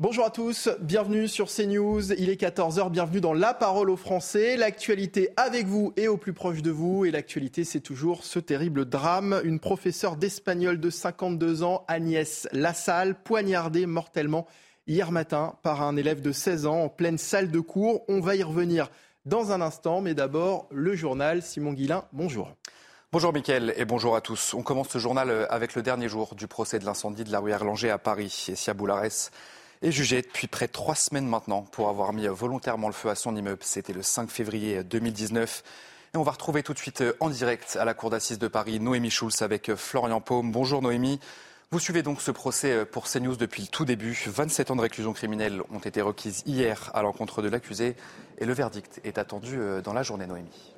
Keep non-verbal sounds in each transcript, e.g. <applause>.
Bonjour à tous, bienvenue sur CNews. Il est 14h, bienvenue dans La Parole aux Français. L'actualité avec vous et au plus proche de vous. Et l'actualité, c'est toujours ce terrible drame. Une professeure d'espagnol de 52 ans, Agnès Lassalle, poignardée mortellement hier matin par un élève de 16 ans en pleine salle de cours. On va y revenir dans un instant, mais d'abord le journal. Simon Guillain, bonjour. Bonjour Mickaël et bonjour à tous. On commence ce journal avec le dernier jour du procès de l'incendie de la rue Erlanger à Paris. Et Sia Boularès est jugé depuis près de trois semaines maintenant pour avoir mis volontairement le feu à son immeuble. C'était le 5 février 2019. Et on va retrouver tout de suite en direct à la cour d'assises de Paris Noémie Schulz avec Florian Paume. Bonjour Noémie. Vous suivez donc ce procès pour CNews depuis le tout début. 27 ans de réclusion criminelle ont été requises hier à l'encontre de l'accusé et le verdict est attendu dans la journée Noémie.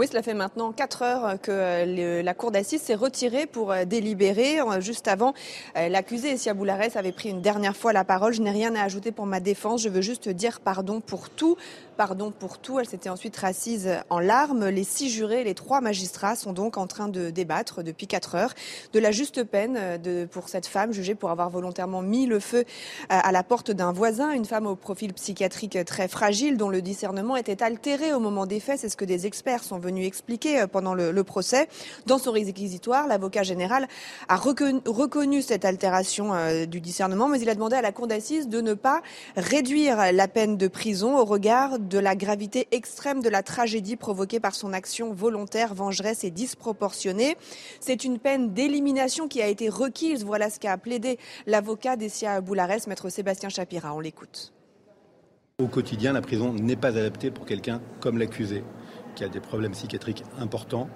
Oui, cela fait maintenant 4 heures que la cour d'assises s'est retirée pour délibérer. Juste avant, l'accusé Essia Boularès avait pris une dernière fois la parole. Je n'ai rien à ajouter pour ma défense. Je veux juste dire pardon pour tout. Pardon pour tout. Elle s'était ensuite rassise en larmes. Les six jurés, les trois magistrats sont donc en train de débattre depuis 4 heures de la juste peine de, pour cette femme jugée pour avoir volontairement mis le feu à la porte d'un voisin. Une femme au profil psychiatrique très fragile dont le discernement était altéré au moment des faits. C'est ce que des experts sont venus expliquer pendant le, procès. Dans son réquisitoire, l'avocat général a reconnu, cette altération euh, du discernement, mais il a demandé à la cour d'assises de ne pas réduire la peine de prison au regard de la gravité extrême de la tragédie provoquée par son action volontaire, vengeresse et disproportionnée. C'est une peine d'élimination qui a été requise. Voilà ce qu'a plaidé l'avocat d'Essia Boularès, maître Sébastien Chapira. On l'écoute. Au quotidien, la prison n'est pas adaptée pour quelqu'un comme l'accusé qui a des problèmes psychiatriques importants.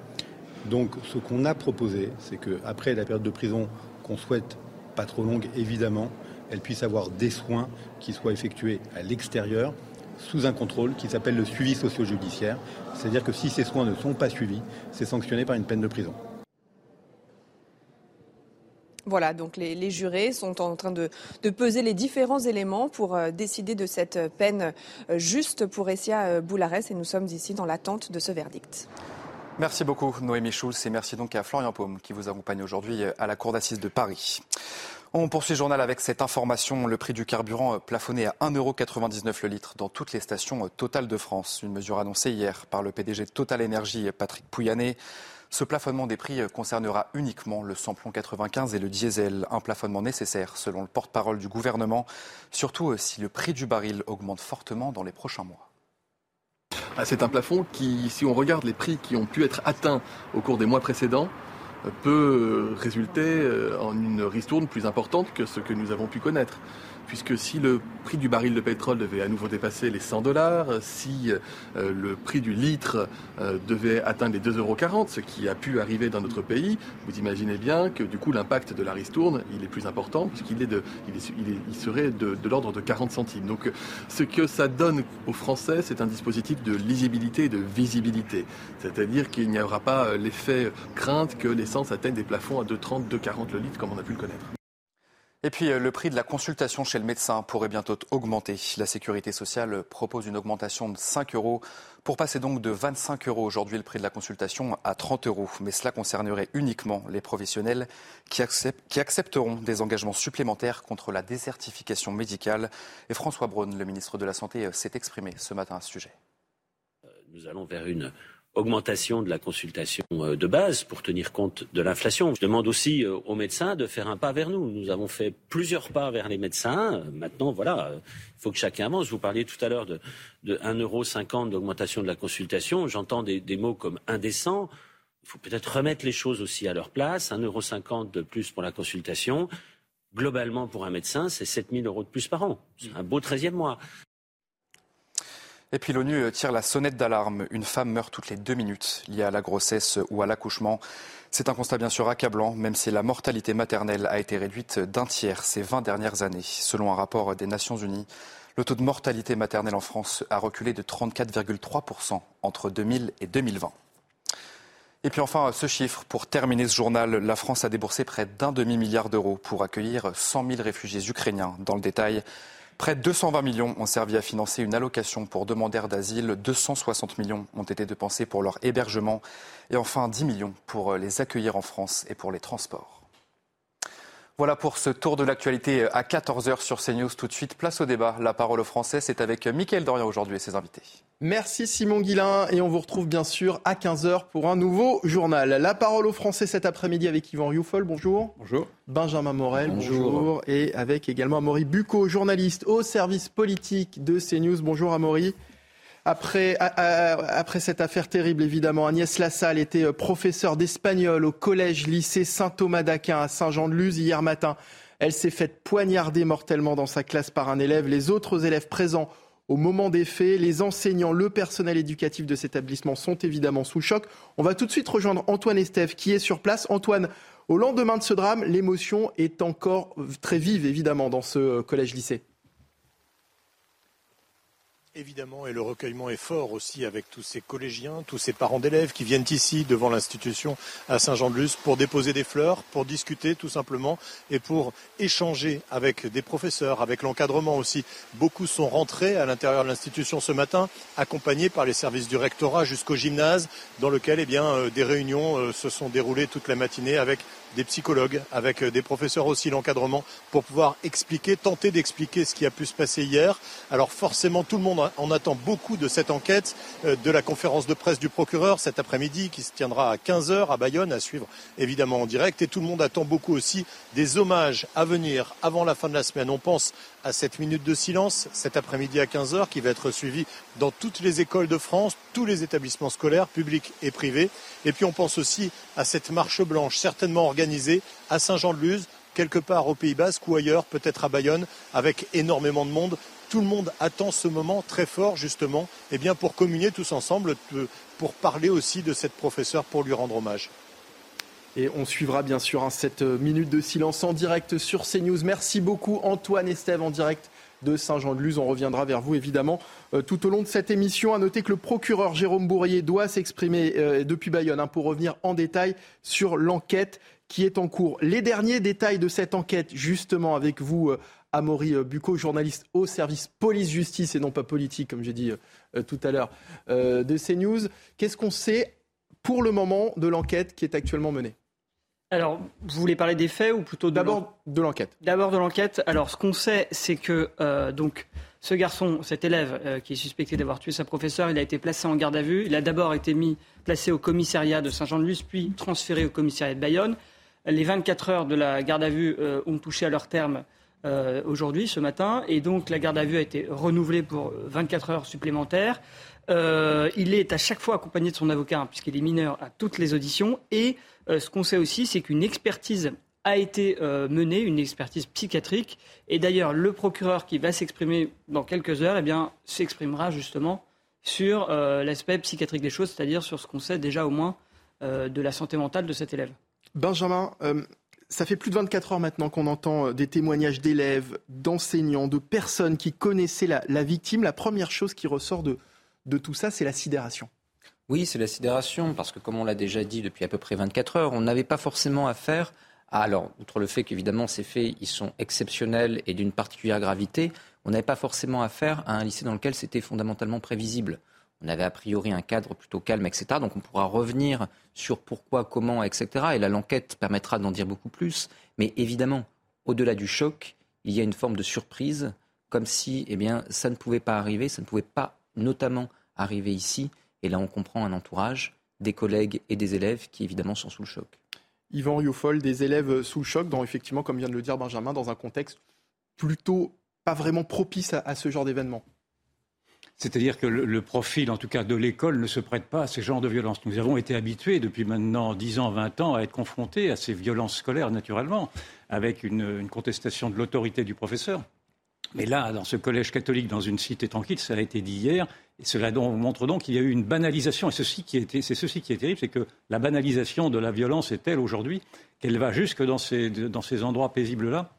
Donc ce qu'on a proposé, c'est qu'après la période de prison qu'on souhaite pas trop longue évidemment, elle puisse avoir des soins qui soient effectués à l'extérieur sous un contrôle qui s'appelle le suivi socio-judiciaire. C'est-à-dire que si ces soins ne sont pas suivis, c'est sanctionné par une peine de prison. Voilà, donc les, jurés sont en train de, peser les différents éléments pour euh, décider de cette peine euh, juste pour Essia euh, Boularès et nous sommes ici dans l'attente de ce verdict. Merci beaucoup Noémie Schulz et merci donc à Florian Paume qui vous accompagne aujourd'hui à la Cour d'assises de Paris. On poursuit le journal avec cette information. Le prix du carburant plafonné à 1,99€ le litre dans toutes les stations Total de France. Une mesure annoncée hier par le PDG Total Énergie, Patrick Pouyanné. Ce plafonnement des prix concernera uniquement le samplon 95 et le diesel, un plafonnement nécessaire selon le porte-parole du gouvernement, surtout si le prix du baril augmente fortement dans les prochains mois. C'est un plafond qui, si on regarde les prix qui ont pu être atteints au cours des mois précédents, peut résulter en une ristourne plus importante que ce que nous avons pu connaître puisque si le prix du baril de pétrole devait à nouveau dépasser les 100 dollars, si euh, le prix du litre euh, devait atteindre les 2,40 euros, ce qui a pu arriver dans notre pays, vous imaginez bien que du coup l'impact de la ristourne, il est plus important, puisqu'il est serait de, de l'ordre de 40 centimes. Donc ce que ça donne aux Français, c'est un dispositif de lisibilité et de visibilité. C'est-à-dire qu'il n'y aura pas l'effet crainte que l'essence atteigne des plafonds à 2,30, 2,40 le litre, comme on a pu le connaître. Et puis le prix de la consultation chez le médecin pourrait bientôt augmenter. La sécurité sociale propose une augmentation de 5 euros pour passer donc de 25 euros aujourd'hui le prix de la consultation à 30 euros. Mais cela concernerait uniquement les professionnels qui, accepteront des engagements supplémentaires contre la désertification médicale. Et François Braun, le ministre de la Santé, s'est exprimé ce matin à ce sujet. Nous allons vers une augmentation de la consultation de base pour tenir compte de l'inflation. Je demande aussi aux médecins de faire un pas vers nous. Nous avons fait plusieurs pas vers les médecins. Maintenant, voilà, il faut que chacun avance. Vous parliez tout à l'heure de, de 1,50 euro d'augmentation de la consultation. J'entends des, mots comme indécent. Il faut peut-être remettre les choses aussi à leur place. 1,50 euro de plus pour la consultation. Globalement, pour un médecin, c'est 7 000 euros de plus par an. C'est un beau 13e mois. Et puis l'ONU tire la sonnette d'alarme. Une femme meurt toutes les deux minutes liée à la grossesse ou à l'accouchement. C'est un constat bien sûr accablant, même si la mortalité maternelle a été réduite d'un tiers ces 20 dernières années. Selon un rapport des Nations Unies, le taux de mortalité maternelle en France a reculé de 34,3% entre 2000 et 2020. Et puis enfin, ce chiffre, pour terminer ce journal, la France a déboursé près d'un demi-milliard d'euros pour accueillir 100 000 réfugiés ukrainiens. Dans le détail, près de 220 millions ont servi à financer une allocation pour demandeurs d'asile, 260 millions ont été dépensés pour leur hébergement et enfin 10 millions pour les accueillir en France et pour les transports. Voilà pour ce tour de l'actualité à 14h sur CNews. Tout de suite, place au débat. La parole au Français, c'est avec Mickaël Dorian aujourd'hui et ses invités. Merci Simon Guillain et on vous retrouve bien sûr à 15h pour un nouveau journal. La parole au Français cet après-midi avec Yvan Rioufol, bonjour. Bonjour. Benjamin Morel, bonjour. Et avec également Amaury Bucco, journaliste au service politique de CNews. Bonjour Amaury. Après, après cette affaire terrible, évidemment, Agnès Lassalle était euh, professeure d'espagnol au collège lycée Saint-Thomas d'Aquin à Saint-Jean-de-Luz hier matin. Elle s'est faite poignarder mortellement dans sa classe par un élève. Les autres élèves présents au moment des faits, les enseignants, le personnel éducatif de cet établissement sont évidemment sous choc. On va tout de suite rejoindre Antoine Estève qui est sur place. Antoine, au lendemain de ce drame, l'émotion est encore très vive évidemment dans ce euh, collège-lycée. Évidemment, et le recueillement est fort aussi avec tous ces collégiens, tous ces parents d'élèves qui viennent ici devant l'institution à Saint-Jean-de-Luz pour déposer des fleurs, pour discuter tout simplement et pour échanger avec des professeurs, avec l'encadrement aussi. Beaucoup sont rentrés à l'intérieur de l'institution ce matin, accompagnés par les services du rectorat jusqu'au gymnase, dans lequel eh bien, euh, des réunions euh, se sont déroulées toute la matinée avec des psychologues, avec euh, des professeurs aussi, l'encadrement, pour pouvoir expliquer, tenter d'expliquer ce qui a pu se passer hier. Alors forcément, tout le monde en attend beaucoup de cette enquête, euh, de la conférence de presse du procureur cet après-midi, qui se tiendra à 15h à Bayonne, à suivre évidemment en direct. Et tout le monde attend beaucoup aussi des hommages à venir avant la fin de la semaine. On pense à cette minute de silence cet après-midi à 15h qui va être suivie dans toutes les écoles de France, tous les établissements scolaires, publics et privés. Et puis on pense aussi à cette marche blanche certainement organisée à Saint-Jean-de-Luz, quelque part au Pays Basque ou ailleurs, peut-être à Bayonne, avec énormément de monde. Tout le monde attend ce moment très fort, justement, et eh bien pour communier tous ensemble, pour parler aussi de cette professeure, pour lui rendre hommage. Et on suivra bien sûr hein, cette euh, minute de silence en direct sur CNews. Merci beaucoup Antoine Estève en direct de Saint-Jean-de-Luz. On reviendra vers vous évidemment euh, tout au long de cette émission. À noter que le procureur Jérôme Bourrier doit s'exprimer euh, depuis Bayonne hein, pour revenir en détail sur l'enquête qui est en cours. Les derniers détails de cette enquête, justement, avec vous, Amaury Bucco, journaliste au service police-justice et non pas politique, comme j'ai dit tout à l'heure, de CNews. Qu'est-ce qu'on sait pour le moment de l'enquête qui est actuellement menée? Alors, vous voulez parler des faits ou plutôt d'abord de l'enquête D'abord de l'enquête. Alors, ce qu'on sait, c'est que euh, donc ce garçon, cet élève euh, qui est suspecté d'avoir tué sa professeure, il a été placé en garde à vue. Il a d'abord été mis placé au commissariat de Saint-Jean-de-Luz, puis transféré au commissariat de Bayonne. Les 24 heures de la garde à vue euh, ont touché à leur terme aujourd'hui, ce matin, et donc la garde à vue a été renouvelée pour 24 heures supplémentaires. il est à chaque fois accompagné de son avocat, hein, puisqu'il est mineur à toutes les auditions, et euh, ce qu'on sait aussi, c'est qu'une expertise a été euh, menée, une expertise psychiatrique. Et d'ailleurs, le procureur qui va s'exprimer dans quelques heures, eh bien, s'exprimera justement sur euh, l'aspect psychiatrique des choses, c'est-à-dire sur ce qu'on sait déjà au moins de la santé mentale de cet élève. Benjamin, ça fait plus de 24 heures maintenant qu'on entend des témoignages d'élèves, d'enseignants, de personnes qui connaissaient la, victime. La première chose qui ressort de, tout ça, c'est la sidération. Oui, c'est la sidération, parce que comme on l'a déjà dit depuis à peu près 24 heures, on n'avait pas forcément affaire à, alors, outre le fait qu'évidemment ces faits, sont exceptionnels et d'une particulière gravité, on n'avait pas forcément affaire à un lycée dans lequel c'était fondamentalement prévisible. On avait a priori un cadre plutôt calme, etc. Donc on pourra revenir sur pourquoi, comment, etc. Et là, l'enquête permettra d'en dire beaucoup plus. Mais évidemment, au-delà du choc, il y a une forme de surprise, comme si eh bien, ça ne pouvait pas arriver, ça ne pouvait pas notamment arriver ici. Et là, on comprend un entourage, des collègues et des élèves qui, évidemment, sont sous le choc. Yvan Rioufol, des élèves sous le choc, dans, effectivement, comme vient de le dire Benjamin, dans un contexte plutôt pas vraiment propice à, ce genre d'événement. C'est-à-dire que le, profil, en tout cas de l'école, ne se prête pas à ce genre de violence. Nous avons été habitués depuis maintenant 10 ans, 20 ans à être confrontés à ces violences scolaires, naturellement, avec une contestation de l'autorité du professeur Mais là, dans ce collège catholique, dans une cité tranquille, ça a été dit hier, et cela montre donc qu'il y a eu une banalisation. Et ceci qui est, c'est ceci qui est terrible, c'est que la banalisation de la violence est telle aujourd'hui qu'elle va jusque dans ces, dans ces endroits paisibles-là.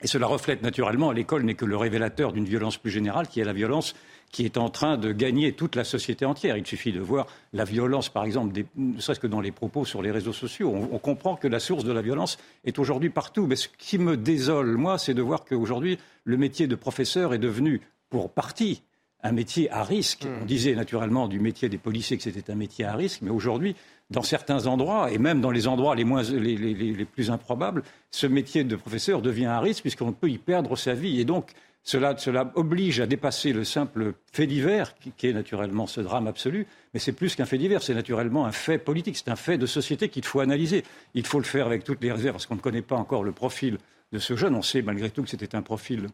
Et cela reflète naturellement, l'école n'est que le révélateur d'une violence plus générale, qui est la violence qui est en train de gagner toute la société entière. Il suffit de voir la violence, par exemple, ne serait-ce que dans les propos sur les réseaux sociaux. On, on comprend que la source de la violence est aujourd'hui partout. Mais ce qui me désole, moi, c'est de voir qu'aujourd'hui, le métier de professeur est devenu, pour partie, un métier à risque. Hmm. On disait naturellement du métier des policiers que c'était un métier à risque, mais aujourd'hui, dans certains endroits, et même dans les endroits les, moins, les, les, les, plus improbables, ce métier de professeur devient un risque puisqu'on peut y perdre sa vie. Et donc, cela, cela oblige à dépasser le simple fait divers, qui, qui est naturellement ce drame absolu, mais c'est plus qu'un fait divers, c'est naturellement un fait politique, c'est un fait de société qu'il faut analyser. Il faut le faire avec toutes les réserves, parce qu'on ne connaît pas encore le profil de ce jeune. On sait malgré tout que c'était un profil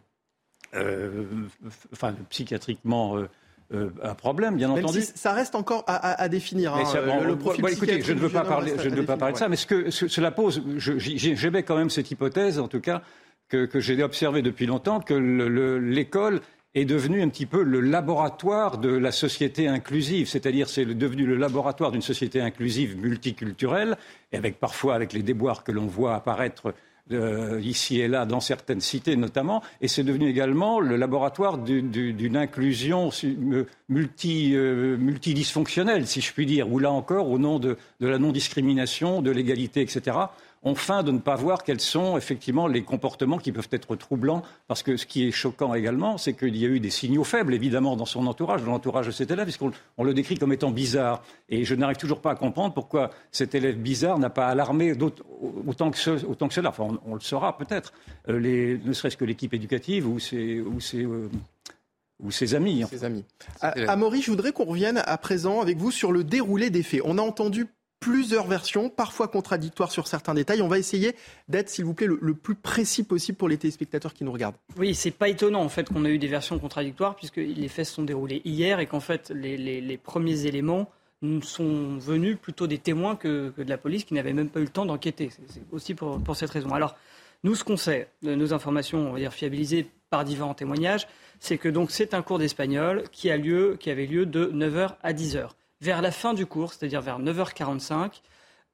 euh, enfin, psychiatriquement euh, euh, un problème, bien entendu. Si ça reste encore à, à, définir. Hein, le, le, profil écoutez, je ne veux pas parler, je ne veux pas parler de ça, mais ce que ce, cela pose, j'aimais quand même cette hypothèse, en tout cas, que, j'ai observé depuis longtemps, que l'école est devenue un petit peu le laboratoire de la société inclusive, c'est-à-dire c'est devenu le laboratoire d'une société inclusive multiculturelle, et avec parfois avec les déboires que l'on voit apparaître euh, ici et là, dans certaines cités notamment, et c'est devenu également le laboratoire d'une inclusion multi, euh, multidysfonctionnelle, si je puis dire, où là encore, au nom de la non-discrimination, de l'égalité, etc., on feint de ne pas voir quels sont effectivement les comportements qui peuvent être troublants. Parce que ce qui est choquant également, c'est qu'il y a eu des signaux faibles, évidemment, dans son entourage, dans l'entourage de cet élève, puisqu'on on le décrit comme étant bizarre. Et je n'arrive toujours pas à comprendre pourquoi cet élève bizarre n'a pas alarmé autant que, ce, autant que cela. Enfin, on, le saura peut-être, euh, ne serait-ce que l'équipe éducative ou ses, ou ses, euh, ou ses amis. Ses amis. Amaury, je voudrais qu'on revienne à présent avec vous sur le déroulé des faits. On a entendu plusieurs versions, parfois contradictoires sur certains détails. On va essayer d'être, s'il vous plaît, le, plus précis possible pour les téléspectateurs qui nous regardent. Oui, c'est pas étonnant en fait qu'on ait eu des versions contradictoires puisque les faits se sont déroulés hier et qu'en fait les, premiers éléments sont venus plutôt des témoins que, de la police qui n'avait même pas eu le temps d'enquêter. C'est aussi pour, cette raison. Alors, nous, ce qu'on sait, de nos informations, on va dire fiabilisées par différents témoignages, c'est que donc c'est un cours d'espagnol qui a lieu, qui avait lieu de 9h à 10h vers la fin du cours, c'est-à-dire vers 9h45,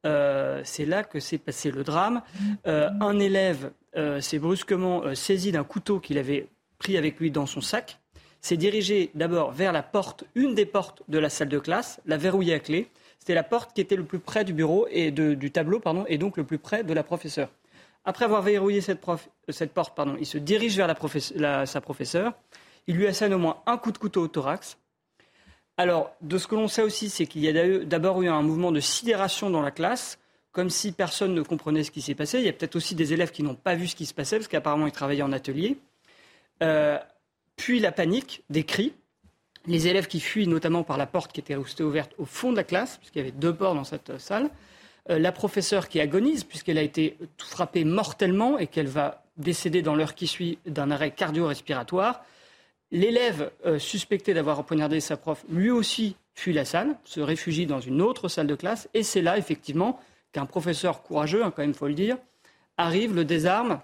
euh, c'est là que s'est passé le drame. Euh, un élève euh, s'est brusquement saisi d'un couteau qu'il avait pris avec lui dans son sac, s'est dirigé d'abord vers la porte, une des portes de la salle de classe, la verrouillée à clé. C'était la porte qui était le plus près du bureau et du tableau, pardon, et donc le plus près de la professeure. Après avoir verrouillé cette, porte, pardon, il se dirige vers sa professeure. Il lui assène au moins un coup de couteau au thorax. Alors, de ce que l'on sait aussi, c'est qu'il y a d'abord eu un mouvement de sidération dans la classe, comme si personne ne comprenait ce qui s'est passé. Il y a peut-être aussi des élèves qui n'ont pas vu ce qui se passait, parce qu'apparemment ils travaillaient en atelier. Euh, puis la panique, des cris. Les élèves qui fuient, notamment par la porte qui était restée ouverte au fond de la classe, puisqu'il y avait deux portes dans cette salle. Euh, la professeure qui agonise, puisqu'elle a été frappée mortellement et qu'elle va décéder dans l'heure qui suit d'un arrêt cardio-respiratoire. L'élève euh, suspecté d'avoir poignardé sa prof, lui aussi, fuit la salle, se réfugie dans une autre salle de classe, et c'est là, effectivement, qu'un professeur courageux, hein, quand même, il faut le dire, arrive, le désarme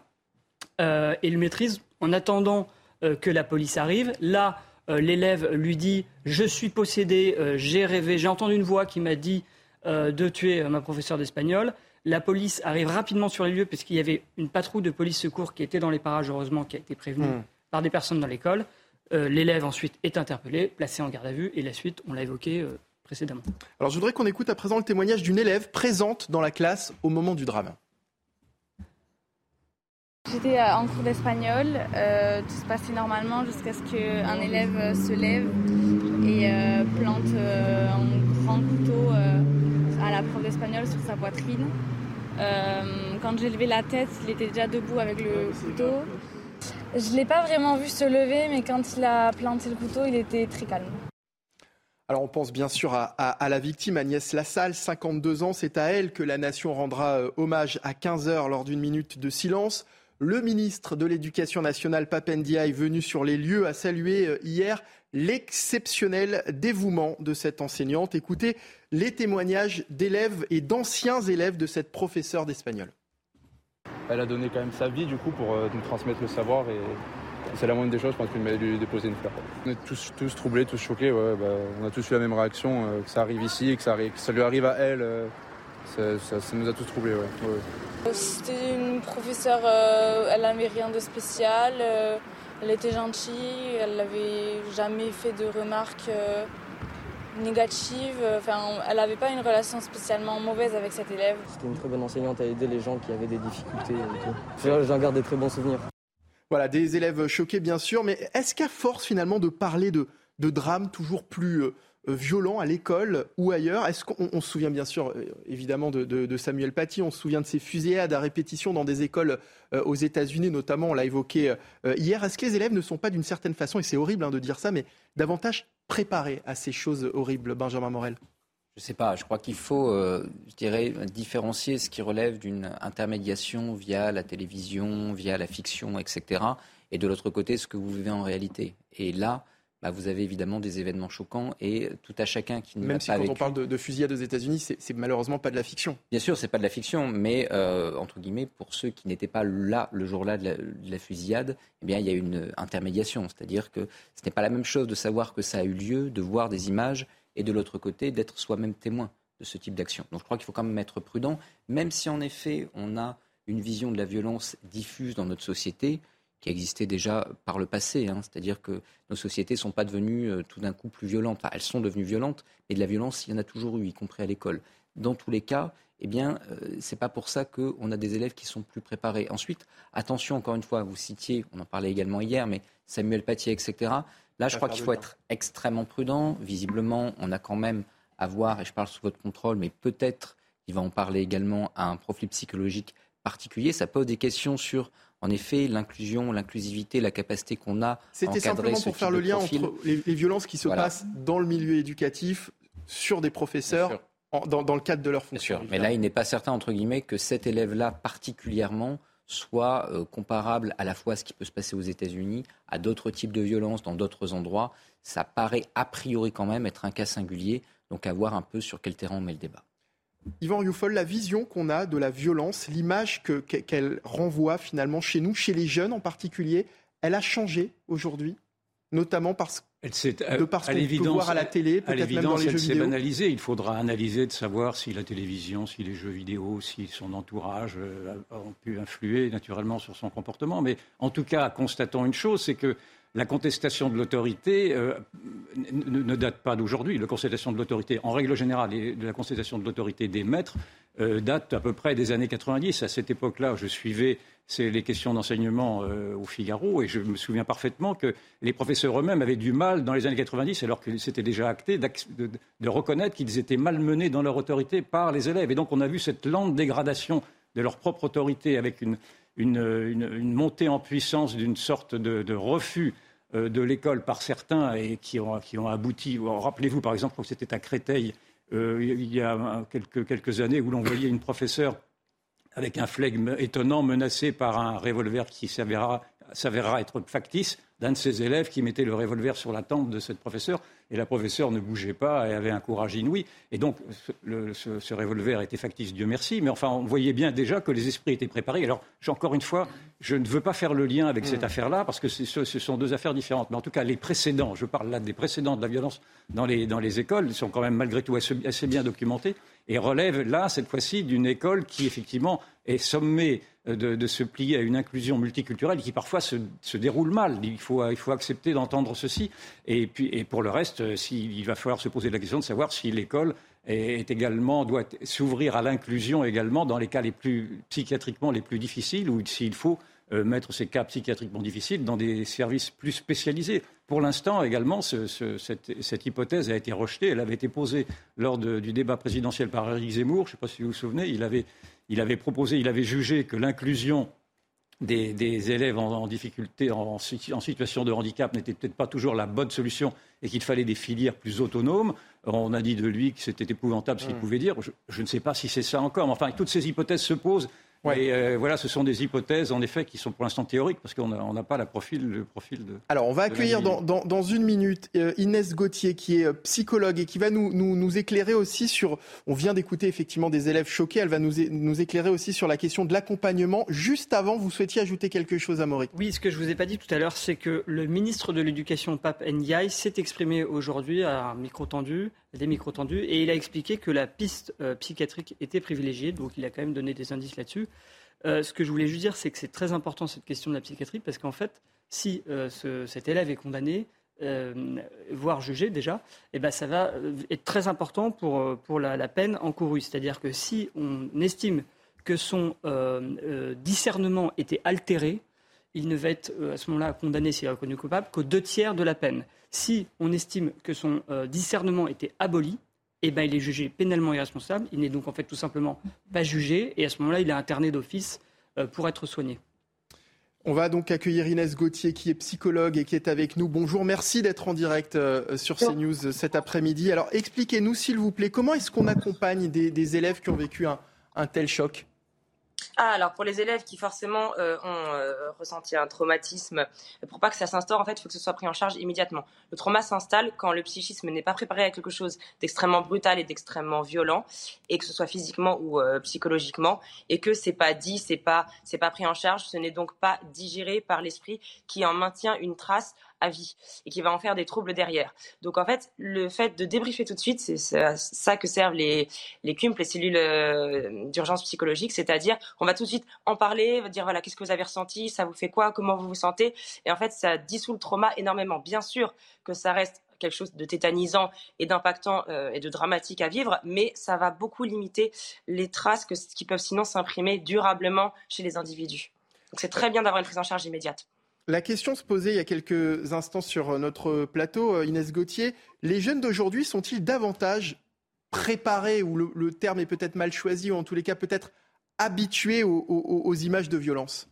euh, et le maîtrise en attendant euh, que la police arrive. Là, l'élève lui dit Je suis possédé, j'ai rêvé, j'ai entendu une voix qui m'a dit de tuer ma professeure d'espagnol. La police arrive rapidement sur les lieux, puisqu'il y avait une patrouille de police secours qui était dans les parages, heureusement, qui a été prévenue hmm. par des personnes dans l'école. Euh, l'élève ensuite est interpellé, placé en garde à vue et la suite, on l'a évoqué euh, précédemment. Alors je voudrais qu'on écoute à présent le témoignage d'une élève présente dans la classe au moment du drame. J'étais euh, en cours d'espagnol, tout se passait normalement jusqu'à ce qu'un élève se lève et plante un grand couteau à la prof d'espagnol sur sa poitrine. quand j'ai levé la tête, il était déjà debout avec le couteau. Je ne l'ai pas vraiment vu se lever, mais quand il a planté le couteau, il était très calme. Alors on pense bien sûr à, la victime Agnès Lassalle, 52 ans, c'est à elle que la nation rendra euh, hommage à 15 heures lors d'une minute de silence. Le ministre de l'Éducation nationale, Papendia, est venu sur les lieux à saluer euh, hier l'exceptionnel dévouement de cette enseignante. Écoutez les témoignages d'élèves et d'anciens élèves de cette professeure d'espagnol elle a donné quand même sa vie du coup pour euh, nous transmettre le savoir et c'est la moindre des choses, je pense qu'il m'a lui déposer une fleur. On est tous, tous troublés, tous choqués, ouais, bah, on a tous eu la même réaction, euh, que ça arrive ici, que ça, que ça lui arrive à elle, euh, ça, ça, nous a tous troublés. Ouais. C'était une professeure, euh, elle n'avait rien de spécial, elle était gentille, elle n'avait jamais fait de remarques négative. Enfin, elle n'avait pas une relation spécialement mauvaise avec cet élève. C'était une très bonne enseignante à aider les gens qui avaient des difficultés J'en garde des très bons souvenirs. Voilà, des élèves choqués bien sûr, mais est-ce qu'à force finalement de parler de, de drames toujours plus euh, violents à l'école ou ailleurs, est-ce qu'on se souvient bien sûr euh, évidemment de, Samuel Paty, on se souvient de ces fusillades à répétition dans des écoles euh, aux États-Unis notamment, on l'a évoqué hier, est-ce que les élèves ne sont pas d'une certaine façon, et c'est horrible hein, de dire ça, mais davantage préparés à ces choses horribles, Benjamin Morel? Je ne sais pas, je crois qu'il faut, euh, je dirais, différencier ce qui relève d'une intermédiation via la télévision, via la fiction, etc. Et de l'autre côté, ce que vous vivez en réalité. Et là, bah, vous avez évidemment des événements choquants et tout à chacun qui ne Même si quand on parle de, de, fusillade aux États-Unis, c'est malheureusement pas de la fiction. Bien sûr, c'est pas de la fiction, mais euh, entre guillemets, pour ceux qui n'étaient pas là le jour-là de, la fusillade, eh bien, il y a une intermédiation, c'est-à-dire que ce n'est pas la même chose de savoir que ça a eu lieu, de voir des images et de l'autre côté d'être soi-même témoin de ce type d'action. Donc je crois qu'il faut quand même être prudent, même si en effet on a une vision de la violence diffuse dans notre société qui existait déjà par le passé. Hein. C'est-à-dire que nos sociétés ne sont pas devenues euh, tout d'un coup plus violentes. elles sont devenues violentes, mais de la violence, il y en a toujours eu, y compris à l'école. Dans tous les cas, eh bien, euh, ce n'est pas pour ça qu'on a des élèves qui sont plus préparés. Ensuite, attention, encore une fois, vous citiez, on en parlait également hier, mais Samuel Paty, etc. Là, je crois qu'il faut être extrêmement prudent. Visiblement, on a quand même à voir, et je parle sous votre contrôle, mais peut-être il va en parler également à un profil psychologique particulier. Ça pose des questions sur, en effet, l'inclusion, l'inclusivité, la capacité qu'on a C'était simplement pour faire le lien entre les, violences qui se passent dans le milieu éducatif sur des professeurs dans, dans, le cadre de leur fonction. Mais là, il n'est pas certain, entre guillemets, que cet élève-là particulièrement soit euh, comparable à la fois à ce qui peut se passer aux États-Unis, à d'autres types de violences dans d'autres endroits. Ça paraît a priori quand même être un cas singulier, donc à voir un peu sur quel terrain on met le débat. Yvan Rioufol, la vision qu'on a de la violence, l'image qu'elle renvoie finalement chez nous, chez les jeunes en particulier, elle a changé aujourd'hui, notamment parce de parce qu'on peut voir à la télé, peut-être même dans les jeux vidéo. banalisé. Il faudra analyser de savoir si la télévision, si les jeux vidéo, si son entourage euh, ont pu influer naturellement sur son comportement. Mais en tout cas, constatons une chose, c'est que la contestation de l'autorité euh, ne, date pas d'aujourd'hui. La contestation de l'autorité, en règle générale, de la contestation de l'autorité des maîtres euh, date à peu près des années 90. À cette époque-là, je suivais les questions d'enseignement euh, au Figaro et je me souviens parfaitement que les professeurs eux-mêmes avaient du mal dans les années 90, alors que c'était déjà acté, de, reconnaître qu'ils étaient malmenés dans leur autorité par les élèves. Et donc on a vu cette lente dégradation de leur propre autorité avec une, montée en puissance d'une sorte de refus euh, de l'école par certains et qui ont, qui ont abouti. Rappelez-vous, par exemple, quand c'était à Créteil, euh, il y a quelques, années, où l'on voyait une professeure avec un flegme étonnant menacée par un revolver qui s'avérera être factice d'un de ses élèves qui mettait le revolver sur la tempe de cette professeure et la professeure ne bougeait pas et avait un courage inouï. Et donc, ce, revolver était factice, Dieu merci, mais enfin, on voyait bien déjà que les esprits étaient préparés. Alors, encore une fois, je ne veux pas faire le lien avec cette mm. affaire-là, parce que ce, sont deux affaires différentes. Mais en tout cas, les précédents, je parle là des précédents de la violence dans les, dans les écoles, sont quand même malgré tout assez bien documentés et relèvent là, cette fois-ci, d'une école qui, effectivement, est sommée de, se plier à une inclusion multiculturelle qui parfois se, déroule mal. Il faut, accepter d'entendre ceci. Et, puis, pour le reste, euh, il va falloir se poser la question de savoir si l'école est également doit s'ouvrir à l'inclusion également dans les cas les plus psychiatriquement les plus difficiles ou s'il faut euh, mettre ces cas psychiatriquement difficiles dans des services plus spécialisés. Pour l'instant, également, cette, hypothèse a été rejetée. Elle avait été posée lors du débat présidentiel par Éric Zemmour. Je ne sais pas si vous vous souvenez. Il avait il avait proposé, il avait jugé que l'inclusion des, élèves en, difficulté, en, situation de handicap, n'était peut-être pas toujours la bonne solution et qu'il fallait des filières plus autonomes. On a dit de lui que c'était épouvantable ce qu'il mmh. pouvait dire. Je, ne sais pas si c'est ça encore. Mais enfin, toutes ces hypothèses se posent. Et euh, voilà, ce sont des hypothèses, en effet, qui sont pour l'instant théoriques, parce qu'on n'a pas la profil, le profil de. Alors, on va accueillir dans, dans, une minute euh, Inès Gauthier, qui est euh, psychologue et qui va nous, nous, nous éclairer aussi sur. On vient d'écouter effectivement des élèves choqués. Elle va nous, nous éclairer aussi sur la question de l'accompagnement. Juste avant, vous souhaitiez ajouter quelque chose à Maurice? Oui, ce que je vous ai pas dit tout à l'heure, c'est que le ministre de l'Éducation, Pape Ndiaye, s'est exprimé aujourd'hui à un micro tendu, des micros tendus, et il a expliqué que la piste psychiatrique était privilégiée. Donc, il a quand même donné des indices là-dessus. Euh, ce que je voulais juste dire, c'est que c'est très important cette question de la psychiatrie, parce qu'en fait, si euh, cet élève est condamné, euh, voire jugé déjà, eh ben, ça va être très important pour, pour la, la, peine encourue. C'est-à-dire que si on estime que son discernement était altéré, il ne va être à ce moment-là condamné s'il est reconnu coupable qu'aux deux tiers de la peine. Si on estime que son discernement était aboli, eh ben, il est jugé pénalement irresponsable. Il n'est donc en fait tout simplement pas jugé et à ce moment-là, il est interné d'office euh, pour être soigné. On va donc accueillir Inès Gauthier qui est psychologue et qui est avec nous. Bonjour, merci d'être en direct euh, sur CNews cet après-midi. Alors expliquez-nous s'il vous plaît, comment est-ce qu'on accompagne des, élèves qui ont vécu un tel choc? Ah, alors pour les élèves qui forcément euh, ont euh, ressenti un traumatisme, pour pas que ça s'instaure, en fait, il faut que ce soit pris en charge immédiatement. Le trauma s'installe quand le psychisme n'est pas préparé à quelque chose d'extrêmement brutal et d'extrêmement violent, et que ce soit physiquement ou euh, psychologiquement, et que c'est pas dit, c'est pas, pas pris en charge, ce n'est donc pas digéré par l'esprit qui en maintient une trace à vie et qui va en faire des troubles derrière. Donc en fait, le fait de débriefer tout de suite, c'est ça que servent les, les CUMP, les cellules euh, d'urgence psychologique, c'est-à-dire on va tout de suite en parler, dire voilà, qu'est-ce que vous avez ressenti, ça vous fait quoi, comment vous vous sentez, et en fait, ça dissout le trauma énormément. Bien sûr que ça reste quelque chose de tétanisant et d'impactant euh, et de dramatique à vivre, mais ça va beaucoup limiter les traces qui peuvent sinon s'imprimer durablement chez les individus. Donc c'est très bien d'avoir une prise en charge immédiate. La question se posait il y a quelques instants sur notre plateau, euh, Inès Gauthier. Les jeunes d'aujourd'hui sont-ils davantage préparés, ou le, terme est peut-être mal choisi, ou en tous les cas peut-être habitués aux images de violence?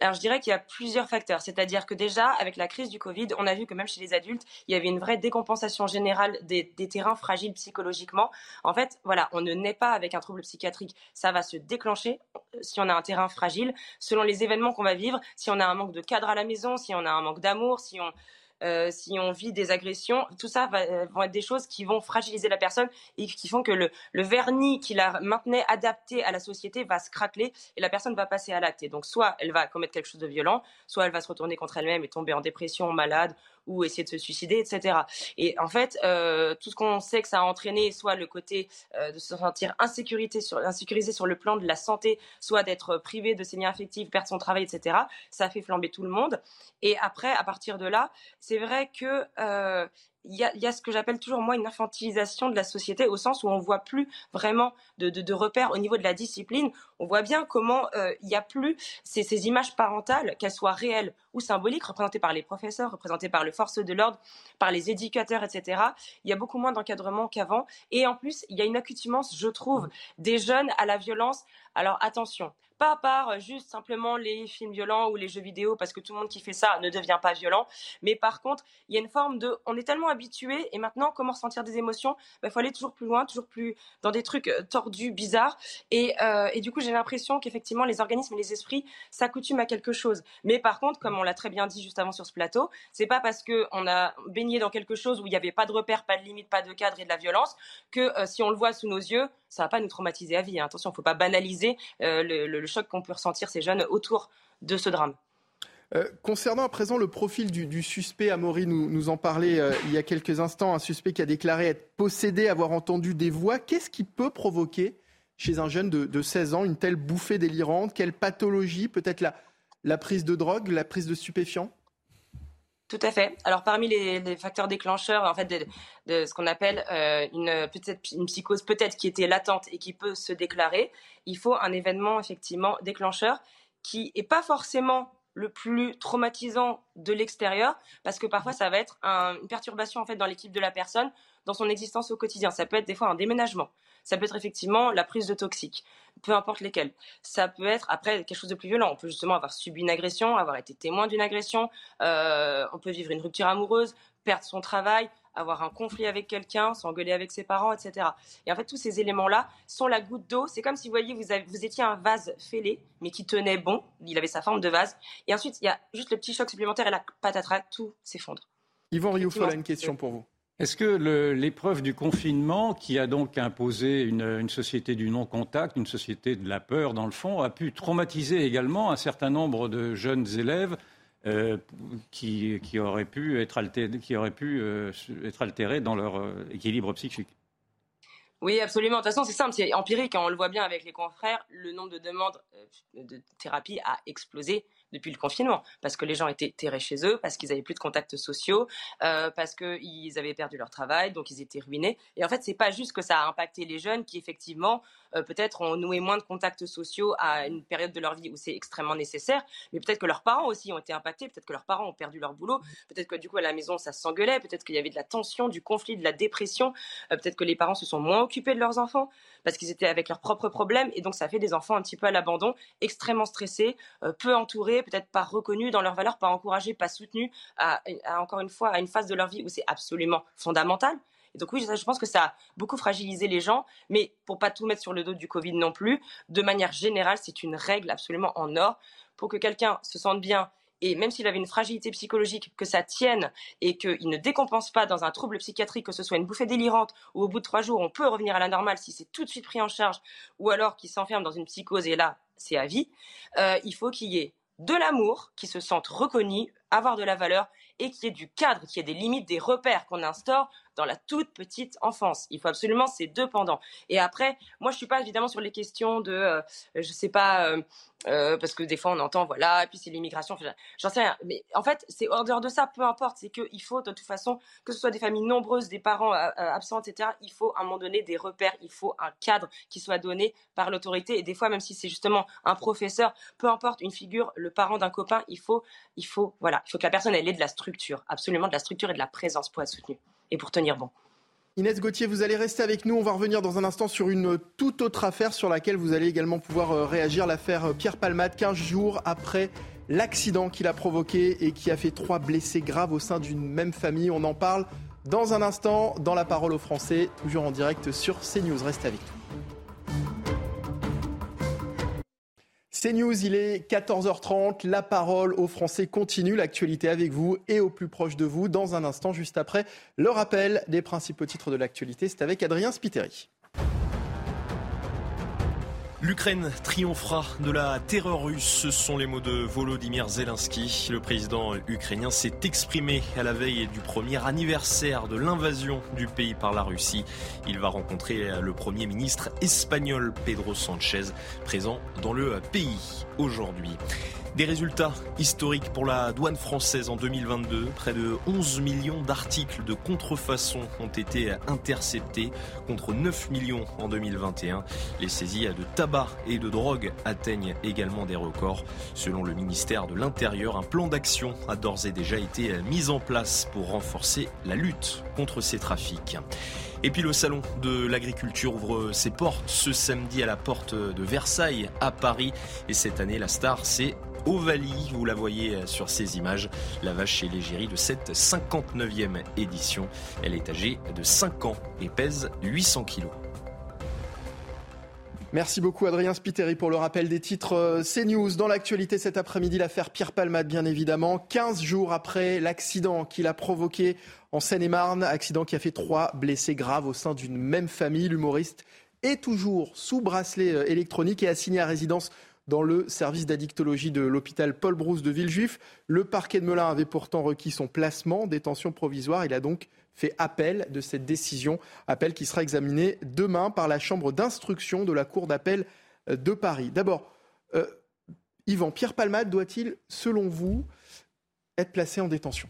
Alors je dirais qu'il y a plusieurs facteurs, c'est-à-dire que déjà avec la crise du Covid, on a vu que même chez les adultes, il y avait une vraie décompensation générale des, terrains fragiles psychologiquement. En fait, voilà, on ne naît pas avec un trouble psychiatrique, ça va se déclencher euh, si on a un terrain fragile, selon les événements qu'on va vivre, si on a un manque de cadre à la maison, si on a un manque d'amour, si on euh, si on vit des agressions, tout ça va, euh, vont être des choses qui vont fragiliser la personne et qui font que le, le vernis qui la maintenait adaptée à la société va se craqueler et la personne va passer à l'acte. Donc, soit elle va commettre quelque chose de violent, soit elle va se retourner contre elle-même et tomber en dépression, malade ou essayer de se suicider, etc. Et en fait, euh, tout ce qu'on sait que ça a entraîné, soit le côté euh, de se sentir insécurité sur, insécurisé sur le plan de la santé, soit d'être privé de ses liens affectifs, perdre son travail, etc. Ça fait flamber tout le monde. Et après, à partir de là, c'est vrai que euh, il y, a, y a, ce que j'appelle toujours moi une infantilisation de la société au sens où on voit plus vraiment de, de, de repères au niveau de la discipline. On voit bien comment euh, il n'y a plus ces, ces images parentales, qu'elles soient réelles ou symboliques, représentées par les professeurs, représentées par les forces de l'ordre, par les éducateurs, etc. Il y a beaucoup moins d'encadrement qu'avant. Et en plus, il y a une accoutumance, je trouve, des jeunes à la violence. Alors attention, pas par euh, juste simplement les films violents ou les jeux vidéo, parce que tout le monde qui fait ça ne devient pas violent, mais par contre, il y a une forme de, on est tellement habitué, et maintenant, comment ressentir des émotions? Il bah, faut aller toujours plus loin, toujours plus dans des trucs euh, tordus, bizarres, et, euh, et du coup, j'ai l'impression qu'effectivement, les organismes et les esprits s'accoutument à quelque chose. Mais par contre, comme on l'a très bien dit juste avant sur ce plateau, c'est pas parce qu'on a baigné dans quelque chose où il n'y avait pas de repères, pas de limites, pas de cadre et de la violence, que si on le voit sous nos yeux, ça va pas nous traumatiser à vie. Hein. Attention, faut pas banaliser le, le, choc qu'on peut ressentir ces jeunes autour de ce drame. Euh, concernant à présent le profil du, suspect, Amaury nous, nous en parlait euh, il y a quelques instants, un suspect qui a déclaré être possédé, avoir entendu des voix. Qu'est-ce qui peut provoquer chez un jeune de, 16 ans une telle bouffée délirante? Quelle pathologie? Peut-être la, la prise de drogue, la prise de stupéfiants? Tout à fait. Alors parmi les, facteurs déclencheurs, en fait, de, ce qu'on appelle euh, une, une psychose peut-être qui était latente et qui peut se déclarer, il faut un événement effectivement déclencheur qui est pas forcément le plus traumatisant de l'extérieur, parce que parfois ça va être une perturbation en fait dans l'équipe de la personne, dans son existence au quotidien. Ça peut être des fois un déménagement, ça peut être effectivement la prise de toxiques, peu importe lesquels. Ça peut être après quelque chose de plus violent. On peut justement avoir subi une agression, avoir été témoin d'une agression. Euh, on peut vivre une rupture amoureuse, perdre son travail, avoir un conflit avec quelqu'un, s'engueuler avec ses parents, etc. Et en fait, tous ces éléments-là sont la goutte d'eau. C'est comme si, vous voyez, vous, vous étiez un vase fêlé, mais qui tenait bon. Il avait sa forme de vase. Et ensuite, il y a juste le petit choc supplémentaire et la patatras, tout s'effondre. Yvan Rioufol a une question pour vous. Est-ce que l'épreuve du confinement, qui a donc imposé une, société du non-contact, une société de la peur dans le fond, a pu traumatiser également un certain nombre de jeunes élèves euh, qui, auraient pu être altérés, qui auraient pu, euh, être altérés dans leur euh, équilibre psychique? Oui, absolument. De toute façon, c'est simple, c'est empirique. Hein. On le voit bien avec les confrères, le nombre de demandes de thérapie a explosé depuis le confinement, parce que les gens étaient terrés chez eux, parce qu'ils avaient plus de contacts sociaux, euh, parce qu'ils avaient perdu leur travail, donc ils étaient ruinés. Et en fait, c'est pas juste que ça a impacté les jeunes qui effectivement euh, peut-être ont noué moins de contacts sociaux à une période de leur vie où c'est extrêmement nécessaire, mais peut-être que leurs parents aussi ont été impactés, peut-être que leurs parents ont perdu leur boulot, peut-être que du coup à la maison ça s'engueulait, peut-être qu'il y avait de la tension, du conflit, de la dépression, euh, peut-être que les parents se sont moins occupés de leurs enfants parce qu'ils étaient avec leurs propres problèmes et donc ça fait des enfants un petit peu à l'abandon, extrêmement stressés, peu entourés peut-être pas reconnus dans leurs valeurs, pas encouragés, pas soutenus, à, encore une fois, à une phase de leur vie où c'est absolument fondamental. Donc oui, je pense que ça a beaucoup fragilisé les gens, mais pour pas tout mettre sur le dos du Covid non plus, de manière générale, c'est une règle absolument en or. Pour que quelqu'un se sente bien et même s'il avait une fragilité psychologique, que ça tienne et qu'il ne décompense pas dans un trouble psychiatrique, que ce soit une bouffée délirante ou au bout de trois jours on peut revenir à la normale si c'est tout de suite pris en charge, ou alors qu'il s'enferme dans une psychose et là c'est à vie, euh, il faut qu'il y ait de l'amour, qui se sentent reconnus, avoir de la valeur et qui ait du cadre, qui ait des limites, des repères qu'on instaure dans la toute petite enfance. Il faut absolument ces deux pendants. Et après, moi, je suis pas évidemment sur les questions de, euh, je sais pas, euh, euh, parce que des fois on entend, voilà, et puis c'est l'immigration, j'en sais rien. Mais en fait, c'est hors de ça, peu importe. C'est qu'il faut de toute façon, que ce soit des familles nombreuses, des parents absents, etc. Il faut à un moment donné des repères, il faut un cadre qui soit donné par l'autorité. Et des fois, même si c'est justement un professeur, peu importe, une figure, le parent d'un copain, il faut, il faut, voilà, il faut que la personne elle ait de la structure, absolument de la structure et de la présence pour être soutenue et pour tenir bon. Inès Gauthier, vous allez rester avec nous. On va revenir dans un instant sur une toute autre affaire sur laquelle vous allez également pouvoir euh, réagir. L'affaire euh, Pierre Palmade, 15 jours après l'accident qu'il a provoqué et qui a fait trois blessés graves au sein d'une même famille. On en parle dans un instant dans la parole aux Français, toujours en direct sur CNews. Restez avec nous. C'est News, il est 14h30. La parole aux Français continue. L'actualité avec vous et au plus proche de vous. Dans un instant, juste après, le rappel des principaux titres de l'actualité. C'est avec Adrien Spiteri. L'Ukraine triomphera de la terreur russe, ce sont les mots de Volodymyr Zelensky. Le président ukrainien s'est exprimé à la veille du premier anniversaire de l'invasion du pays par la Russie. Il va rencontrer le premier ministre espagnol Pedro Sanchez, présent dans le pays aujourd'hui. Des résultats historiques pour la douane française en 2022. Près de 11 millions d'articles de contrefaçon ont été interceptés contre 9 millions en 2021. Les saisies de tabac et de drogue atteignent également des records. Selon le ministère de l'Intérieur, un plan d'action a d'ores et déjà été mis en place pour renforcer la lutte contre ces trafics. Et puis le salon de l'agriculture ouvre ses portes ce samedi à la porte de Versailles à Paris. Et cette année, la star, c'est Ovalie, vous la voyez sur ces images, la vache chez l'égérie de cette 59e édition. Elle est âgée de 5 ans et pèse 800 kilos. Merci beaucoup Adrien Spiteri pour le rappel des titres euh, CNews. Dans l'actualité cet après-midi, l'affaire Pierre Palmade bien évidemment. 15 jours après l'accident qu'il a provoqué en Seine-et-Marne, accident qui a fait trois blessés graves au sein d'une même famille. L'humoriste est toujours sous bracelet euh, électronique et assigné à résidence dans le service d'addictologie de l'hôpital Paul Brousse de Villejuif. Le parquet de Melun avait pourtant requis son placement, détention provisoire. Il a donc fait appel de cette décision, appel qui sera examiné demain par la chambre d'instruction de la Cour d'appel de Paris. D'abord, euh, Yvan, Pierre Palmade doit-il, selon vous, être placé en détention?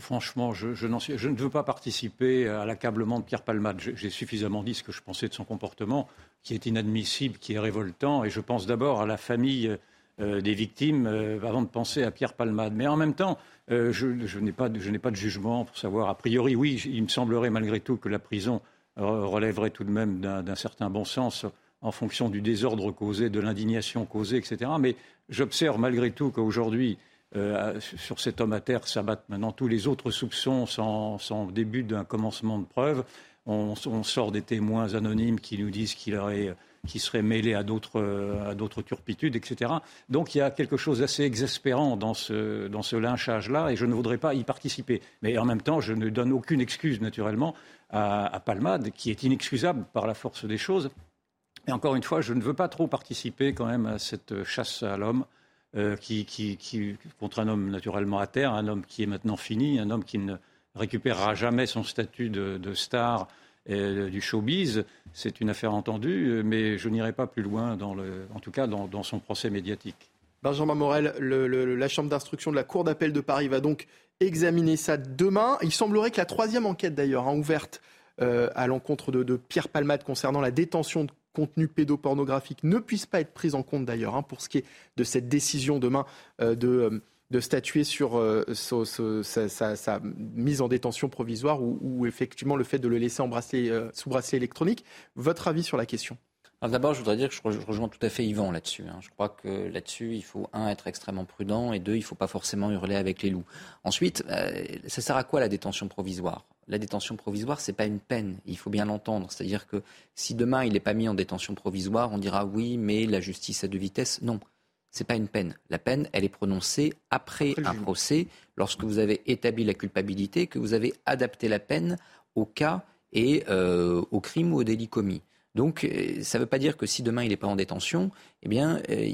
Franchement, je, ne veux pas participer à l'accablement de Pierre Palmade. J'ai suffisamment dit ce que je pensais de son comportement, qui est inadmissible, qui est révoltant, et je pense d'abord à la famille euh, des victimes euh, avant de penser à Pierre Palmade. Mais en même temps, euh, je, n'ai pas, de jugement pour savoir. A priori, oui, il me semblerait malgré tout que la prison relèverait tout de même d'un certain bon sens en fonction du désordre causé, de l'indignation causée, etc. Mais j'observe malgré tout qu'aujourd'hui, euh, sur cet homme à terre s'abattent maintenant tous les autres soupçons sans, début d'un commencement de preuve. On, sort des témoins anonymes qui nous disent qu'il aurait serait mêlé à d'autres, d'autres turpitudes, etc. Donc il y a quelque chose d'assez exaspérant dans ce, dans ce lynchage-là et je ne voudrais pas y participer. Mais en même temps, je ne donne aucune excuse, naturellement, à, à Palmade, qui est inexcusable par la force des choses. Et encore une fois, je ne veux pas trop participer quand même à cette chasse à l'homme. Euh, qui, contre un homme naturellement à terre, un homme qui est maintenant fini, un homme qui ne récupérera jamais son statut de, star euh, du showbiz. C'est une affaire entendue, mais je n'irai pas plus loin, en tout cas dans, son procès médiatique. Benjamin Morel, la Chambre d'instruction de la Cour d'appel de Paris va donc examiner ça demain. Il semblerait que la troisième enquête, d'ailleurs, hein, ouverte euh, à l'encontre de, de, Pierre Palmade concernant la détention de contenu pédopornographique ne puisse pas être prise en compte d'ailleurs hein, pour ce qui est de cette décision demain euh, de, euh, de, statuer sur euh, sa, mise en détention provisoire ou, effectivement le fait de le laisser sous bracelet électronique. Votre avis sur la question? D'abord, je voudrais dire que je rejoins tout à fait Yvan là-dessus. Hein. Je crois que là-dessus, il faut, un, être extrêmement prudent, et deux, il ne faut pas forcément hurler avec les loups. Ensuite, euh, ça sert à quoi la détention provisoire? La détention provisoire, ce n'est pas une peine, il faut bien l'entendre. C'est-à-dire que si demain, il n'est pas mis en détention provisoire, on dira oui, mais la justice a deux vitesses. Non, ce n'est pas une peine. La peine, elle est prononcée après un procès, lorsque vous avez établi la culpabilité, que vous avez adapté la peine au cas et euh, au crime ou au délit commis. Donc, euh, ça ne veut pas dire que si demain il n'est pas en détention, eh bien, euh,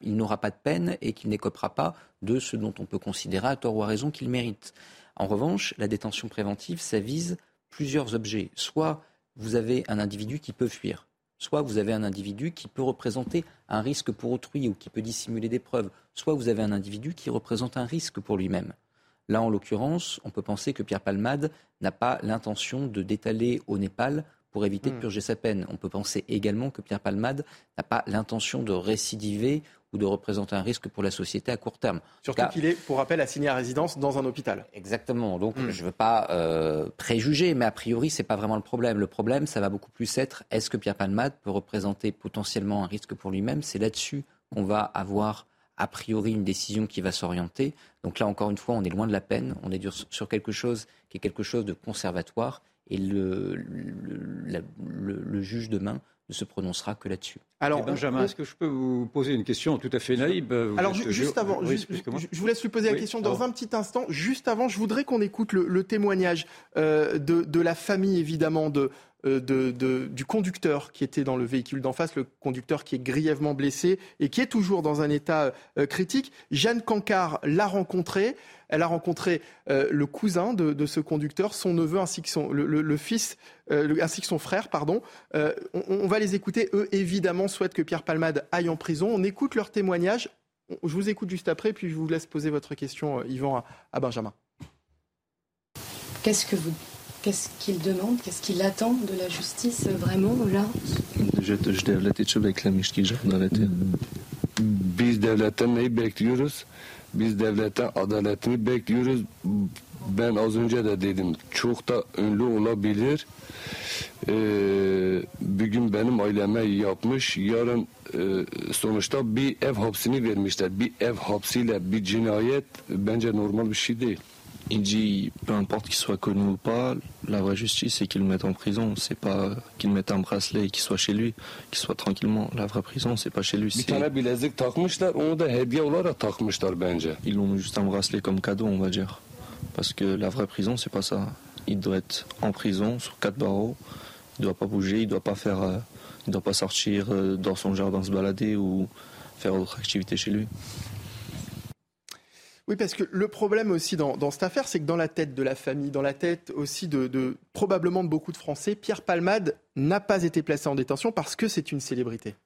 il n'aura pas de peine et qu'il n'écopera pas de ce dont on peut considérer à tort ou à raison qu'il mérite. En revanche, la détention préventive, ça vise plusieurs objets. Soit vous avez un individu qui peut fuir, soit vous avez un individu qui peut représenter un risque pour autrui ou qui peut dissimuler des preuves, soit vous avez un individu qui représente un risque pour lui-même. Là, en l'occurrence, on peut penser que Pierre Palmade n'a pas l'intention de d'étaler au Népal pour éviter de purger sa peine. On peut penser également que Pierre Palmade n'a pas l'intention de récidiver ou de représenter un risque pour la société à court terme. Surtout qu'il est, pour rappel, assigné à résidence dans un hôpital. Exactement. Donc mmh. je ne veux pas euh, préjuger, mais a priori, ce n'est pas vraiment le problème. Le problème, ça va beaucoup plus être est-ce que Pierre Palmade peut représenter potentiellement un risque pour lui-même? C'est là-dessus qu'on va avoir a priori une décision qui va s'orienter. Donc là, encore une fois, on est loin de la peine. On est sur quelque chose qui est quelque chose de conservatoire et le, le, le, le juge demain ne se prononcera que là-dessus. Alors, et Benjamin, est-ce que je peux vous poser une question tout à fait naïve vous Alors, juste avant, oui, juste, je vous laisse lui poser oui, la question dans alors. un petit instant. Juste avant, je voudrais qu'on écoute le, témoignage euh, de, de, la famille, évidemment, de, euh, de, du conducteur qui était dans le véhicule d'en face, le conducteur qui est grièvement blessé et qui est toujours dans un état euh, critique. Jeanne Cancard l'a rencontré. Elle a rencontré euh, le cousin de, ce conducteur, son neveu ainsi que son, le, fils, euh, ainsi que son frère. Pardon. Euh, on, va les écouter. Eux, évidemment, souhaitent que Pierre Palmade aille en prison. On écoute leur témoignage. Je vous écoute juste après, puis je vous laisse poser votre question, Yvan, à Benjamin. Qu'est-ce que vous Qu'est-ce qu'il demande Qu'est-ce qu'il attend de la justice vraiment là Jet devleti için beklemiştik adaleti. Biz devletten neyi bekliyoruz? Biz devletten adaletini bekliyoruz. Ben az önce de dedim çok da ünlü olabilir. Ee, bugün benim aileme yapmış. Yarın e, sonuçta bir ev hapsini vermişler. Bir ev hapsiyle bir cinayet bence normal bir şey değil. Il dit, peu importe qu'il soit connu ou pas, la vraie justice, c'est qu'il le mette en prison. C'est pas qu'il mette un bracelet et qu'il soit chez lui, qu'il soit tranquillement. La vraie prison, c'est pas chez lui. Ils l'ont juste un bracelet comme cadeau, on va dire. Parce que la vraie prison, c'est pas ça. Il doit être en prison, sur quatre barreaux. Il doit pas bouger, il doit pas faire, euh, il doit pas sortir euh, dans son jardin se balader ou faire d'autres activités chez lui. Oui, parce que le problème aussi dans, cette affaire, c'est que dans la tête de la famille, dans la tête aussi de, de probablement de beaucoup de Français, Pierre Palmade n'a pas été placé en détention parce que c'est une célébrité.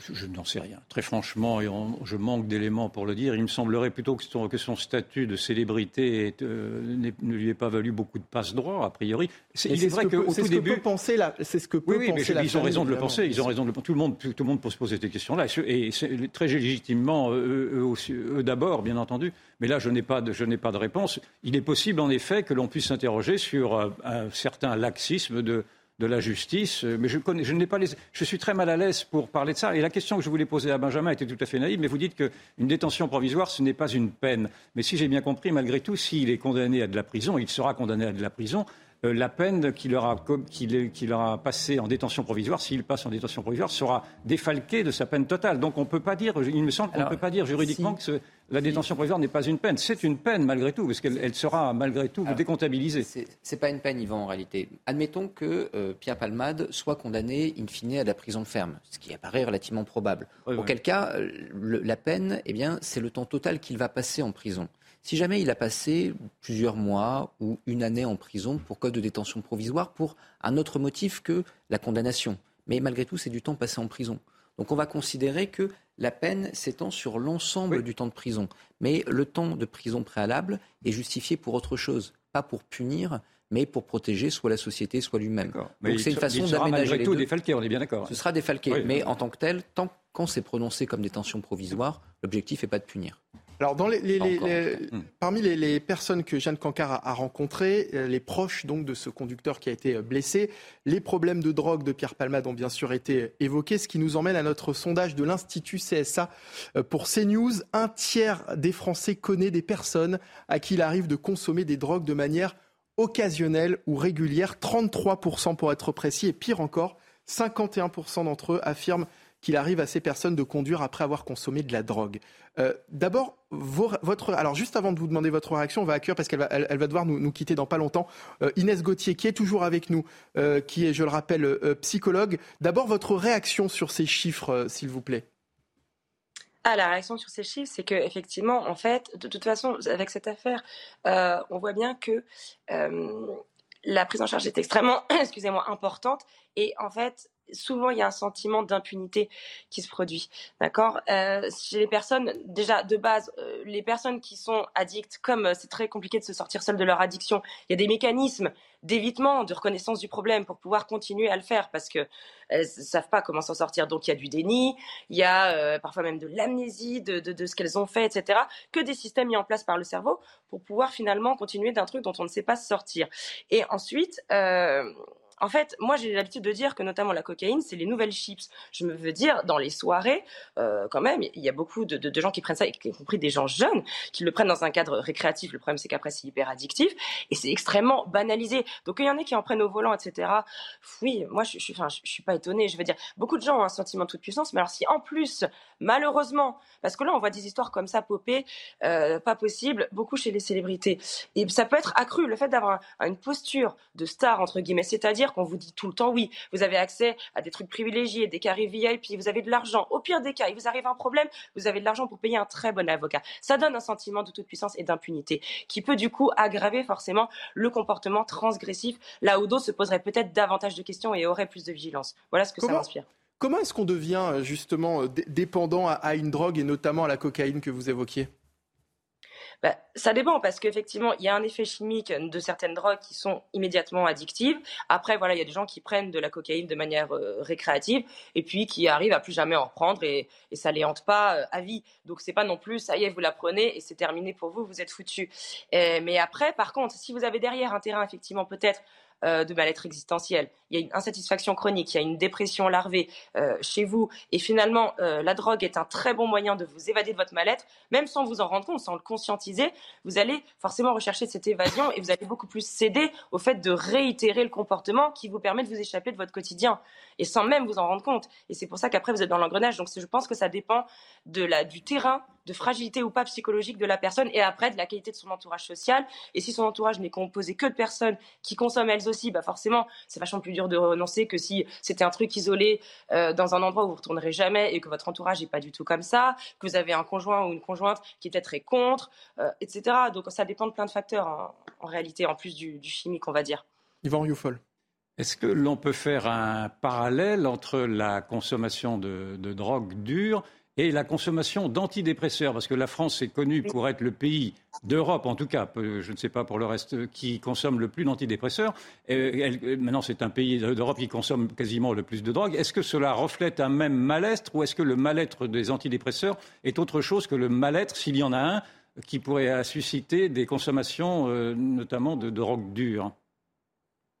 Je, je n'en sais rien. Très franchement, et on, je manque d'éléments pour le dire. Il me semblerait plutôt que son, que son statut de célébrité est, euh, ne lui ait pas valu beaucoup de passe-droit, a priori. C'est, il est, vrai qu'au tout début, c'est ce que peut oui, oui, penser mais la ils ont raison de le penser. Ils ont raison de le, tout le monde, tout le monde peut se poser ces questions-là, et très légitimement eux, eux, aussi, eux d'abord, bien entendu. Mais là, je n'ai pas de, je n'ai pas de réponse. Il est possible, en effet, que l'on puisse s'interroger sur euh, un certain laxisme de de la justice. Euh, mais je, connais, je, suis très mal à l'aise pour parler de ça. Et la question que je voulais poser à Benjamin était tout à fait naïve, mais vous dites qu'une détention provisoire, ce n'est pas une peine. Mais si j'ai bien compris, malgré tout, s'il est condamné à de la prison, il sera condamné à de la prison. Euh, la peine qu'il aura, passée en détention provisoire, s'il passe en détention provisoire, sera défalquée de sa peine totale. Donc on ne peut pas dire, il me semble qu'on ne peut pas dire juridiquement que la détention provisoire n'est pas une peine. C'est une peine malgré tout, parce qu'elle sera malgré tout décomptabilisée. Ce n'est pas une peine, Yvan, en réalité. Admettons que euh, Pierre Palmade soit condamné in fine à la prison ferme, ce qui apparaît relativement probable. Auquel cas, la peine, eh bien, c'est le temps total qu'il va passer en prison. Si jamais il a passé plusieurs mois ou une année en prison pour code de détention provisoire pour un autre motif que la condamnation, mais malgré tout c'est du temps passé en prison. Donc on va considérer que la peine s'étend sur l'ensemble du temps de prison. Mais le temps de prison préalable est justifié pour autre chose, pas pour punir, mais pour protéger soit la société, soit lui-même. Donc c'est une façon d'aménager tout défalqué, on est bien d'accord. Ce sera défalqué, mais en tant que tel, tant qu'on s'est prononcé comme détention provisoire, l'objectif n'est pas de punir. Alors, dans les, hmm. parmi les, personnes que Jeanne Cancard a, rencontrées, euh, les proches donc de ce conducteur qui a été euh, blessé, les problèmes de drogue de Pierre Palmade ont bien sûr été évoqués, ce qui nous emmène à notre sondage de l'Institut CSA euh, pour CNews. Un tiers des Français connaît des personnes à qui il arrive de consommer des drogues de manière occasionnelle ou régulière, 33% pour être précis, et pire encore, 51% d'entre eux affirment qu'il arrive à ces personnes de conduire après avoir consommé de la drogue. Euh, d'abord, votre. Alors, juste avant de vous demander votre réaction, on va accueillir, parce qu'elle va, elle, va devoir nous, quitter dans pas longtemps, euh, Inès Gauthier, qui est toujours avec nous, euh, qui est, je le rappelle, psychologue. D'abord, votre réaction sur ces chiffres, s'il vous plaît. Ah, la réaction sur ces chiffres, c'est que effectivement, en fait, de toute façon, avec cette affaire, on voit bien que la prise en charge est extrêmement, <coughs> excusez-moi, importante. Et en fait, souvent il y a un sentiment d'impunité qui se produit. D'accord? Euh, Chez les personnes, déjà de base, euh, les personnes qui sont addictes, comme euh, c'est très compliqué de se sortir seul de leur addiction, il y a des mécanismes d'évitement, de reconnaissance du problème pour pouvoir continuer à le faire parce que elles ne savent pas comment s'en sortir. Donc il y a du déni, il y a parfois même de l'amnésie de, de, de, ce qu'elles ont fait, etc. Que des systèmes mis en place par le cerveau pour pouvoir finalement continuer d'un truc dont on ne sait pas se sortir. Et ensuite, en fait, moi j'ai l'habitude de dire que notamment la cocaïne, c'est les nouvelles chips. Je me veux dire, dans les soirées, euh, quand même, il y a beaucoup de, gens qui prennent ça, y compris des gens jeunes, qui le prennent dans un cadre récréatif. Le problème, c'est qu'après, c'est hyper addictif et c'est extrêmement banalisé. Donc, il y en a qui en prennent au volant, etc. Oui, moi, je, je, enfin, je, suis pas étonnée. Je veux dire, beaucoup de gens ont un sentiment de toute puissance, mais alors si en plus, malheureusement, parce que là, on voit des histoires comme ça popper, euh, pas possible, beaucoup chez les célébrités. Et ça peut être accru, le fait d'avoir une posture de star, entre guillemets, c'est-à-dire qu'on vous dit tout le temps oui, vous avez accès à des trucs privilégiés, des carrés VIP, vous avez de l'argent. Au pire des cas, il vous arrive un problème, vous avez de l'argent pour payer un très bon avocat. Ça donne un sentiment de toute puissance et d'impunité qui peut du coup aggraver forcément le comportement transgressif, là où d'autres se poseraient peut-être davantage de questions et auraient plus de vigilance. Voilà ce que ça m'inspire. Comment est-ce qu'on devient justement dépendant à une drogue et notamment à la cocaïne que vous évoquiez? Bah, ça dépend parce qu'effectivement, il y a un effet chimique de certaines drogues qui sont immédiatement addictives. Après, voilà, il y a des gens qui prennent de la cocaïne de manière euh, récréative et puis qui arrivent à plus jamais en reprendre et, et ça les hante pas euh, à vie. Donc c'est pas non plus ça y est, vous la prenez et c'est terminé pour vous, vous êtes foutu. mais après, par contre, si vous avez derrière un terrain effectivement peut-être euh, de mal-être existentiel, il y a une insatisfaction chronique, il y a une dépression larvée euh, chez vous, et finalement euh, la drogue est un très bon moyen de vous évader de votre mal-être, même sans vous en rendre compte, sans le conscientiser, vous allez forcément rechercher cette évasion et vous allez beaucoup plus céder au fait de réitérer le comportement qui vous permet de vous échapper de votre quotidien, et sans même vous en rendre compte. Et c'est pour ça qu'après vous êtes dans l'engrenage. Donc je pense que ça dépend de la, du terrain de fragilité ou pas psychologique de la personne et après de la qualité de son entourage social. Et si son entourage n'est composé que de personnes qui consomment elles aussi, bah forcément, c'est vachement plus dur de renoncer que si c'était un truc isolé euh, dans un endroit où vous ne retournerez jamais et que votre entourage n'est pas du tout comme ça, que vous avez un conjoint ou une conjointe qui est peut-être très contre, euh, etc. Donc ça dépend de plein de facteurs en, réalité, en plus du, chimique, on va dire. Yvan Rioufol. Est-ce que l'on peut faire un parallèle entre la consommation de, de drogue dure et la consommation d'antidépresseurs, parce que la France est connue pour être le pays d'Europe, en tout cas, je ne sais pas pour le reste, qui consomme le plus d'antidépresseurs. maintenant, c'est un pays d'Europe qui consomme quasiment le plus de drogue. Est-ce que cela reflète un même mal-être ou est-ce que le mal-être des antidépresseurs est autre chose que le mal-être, s'il y en a un, qui pourrait susciter des consommations, euh, notamment de drogue dure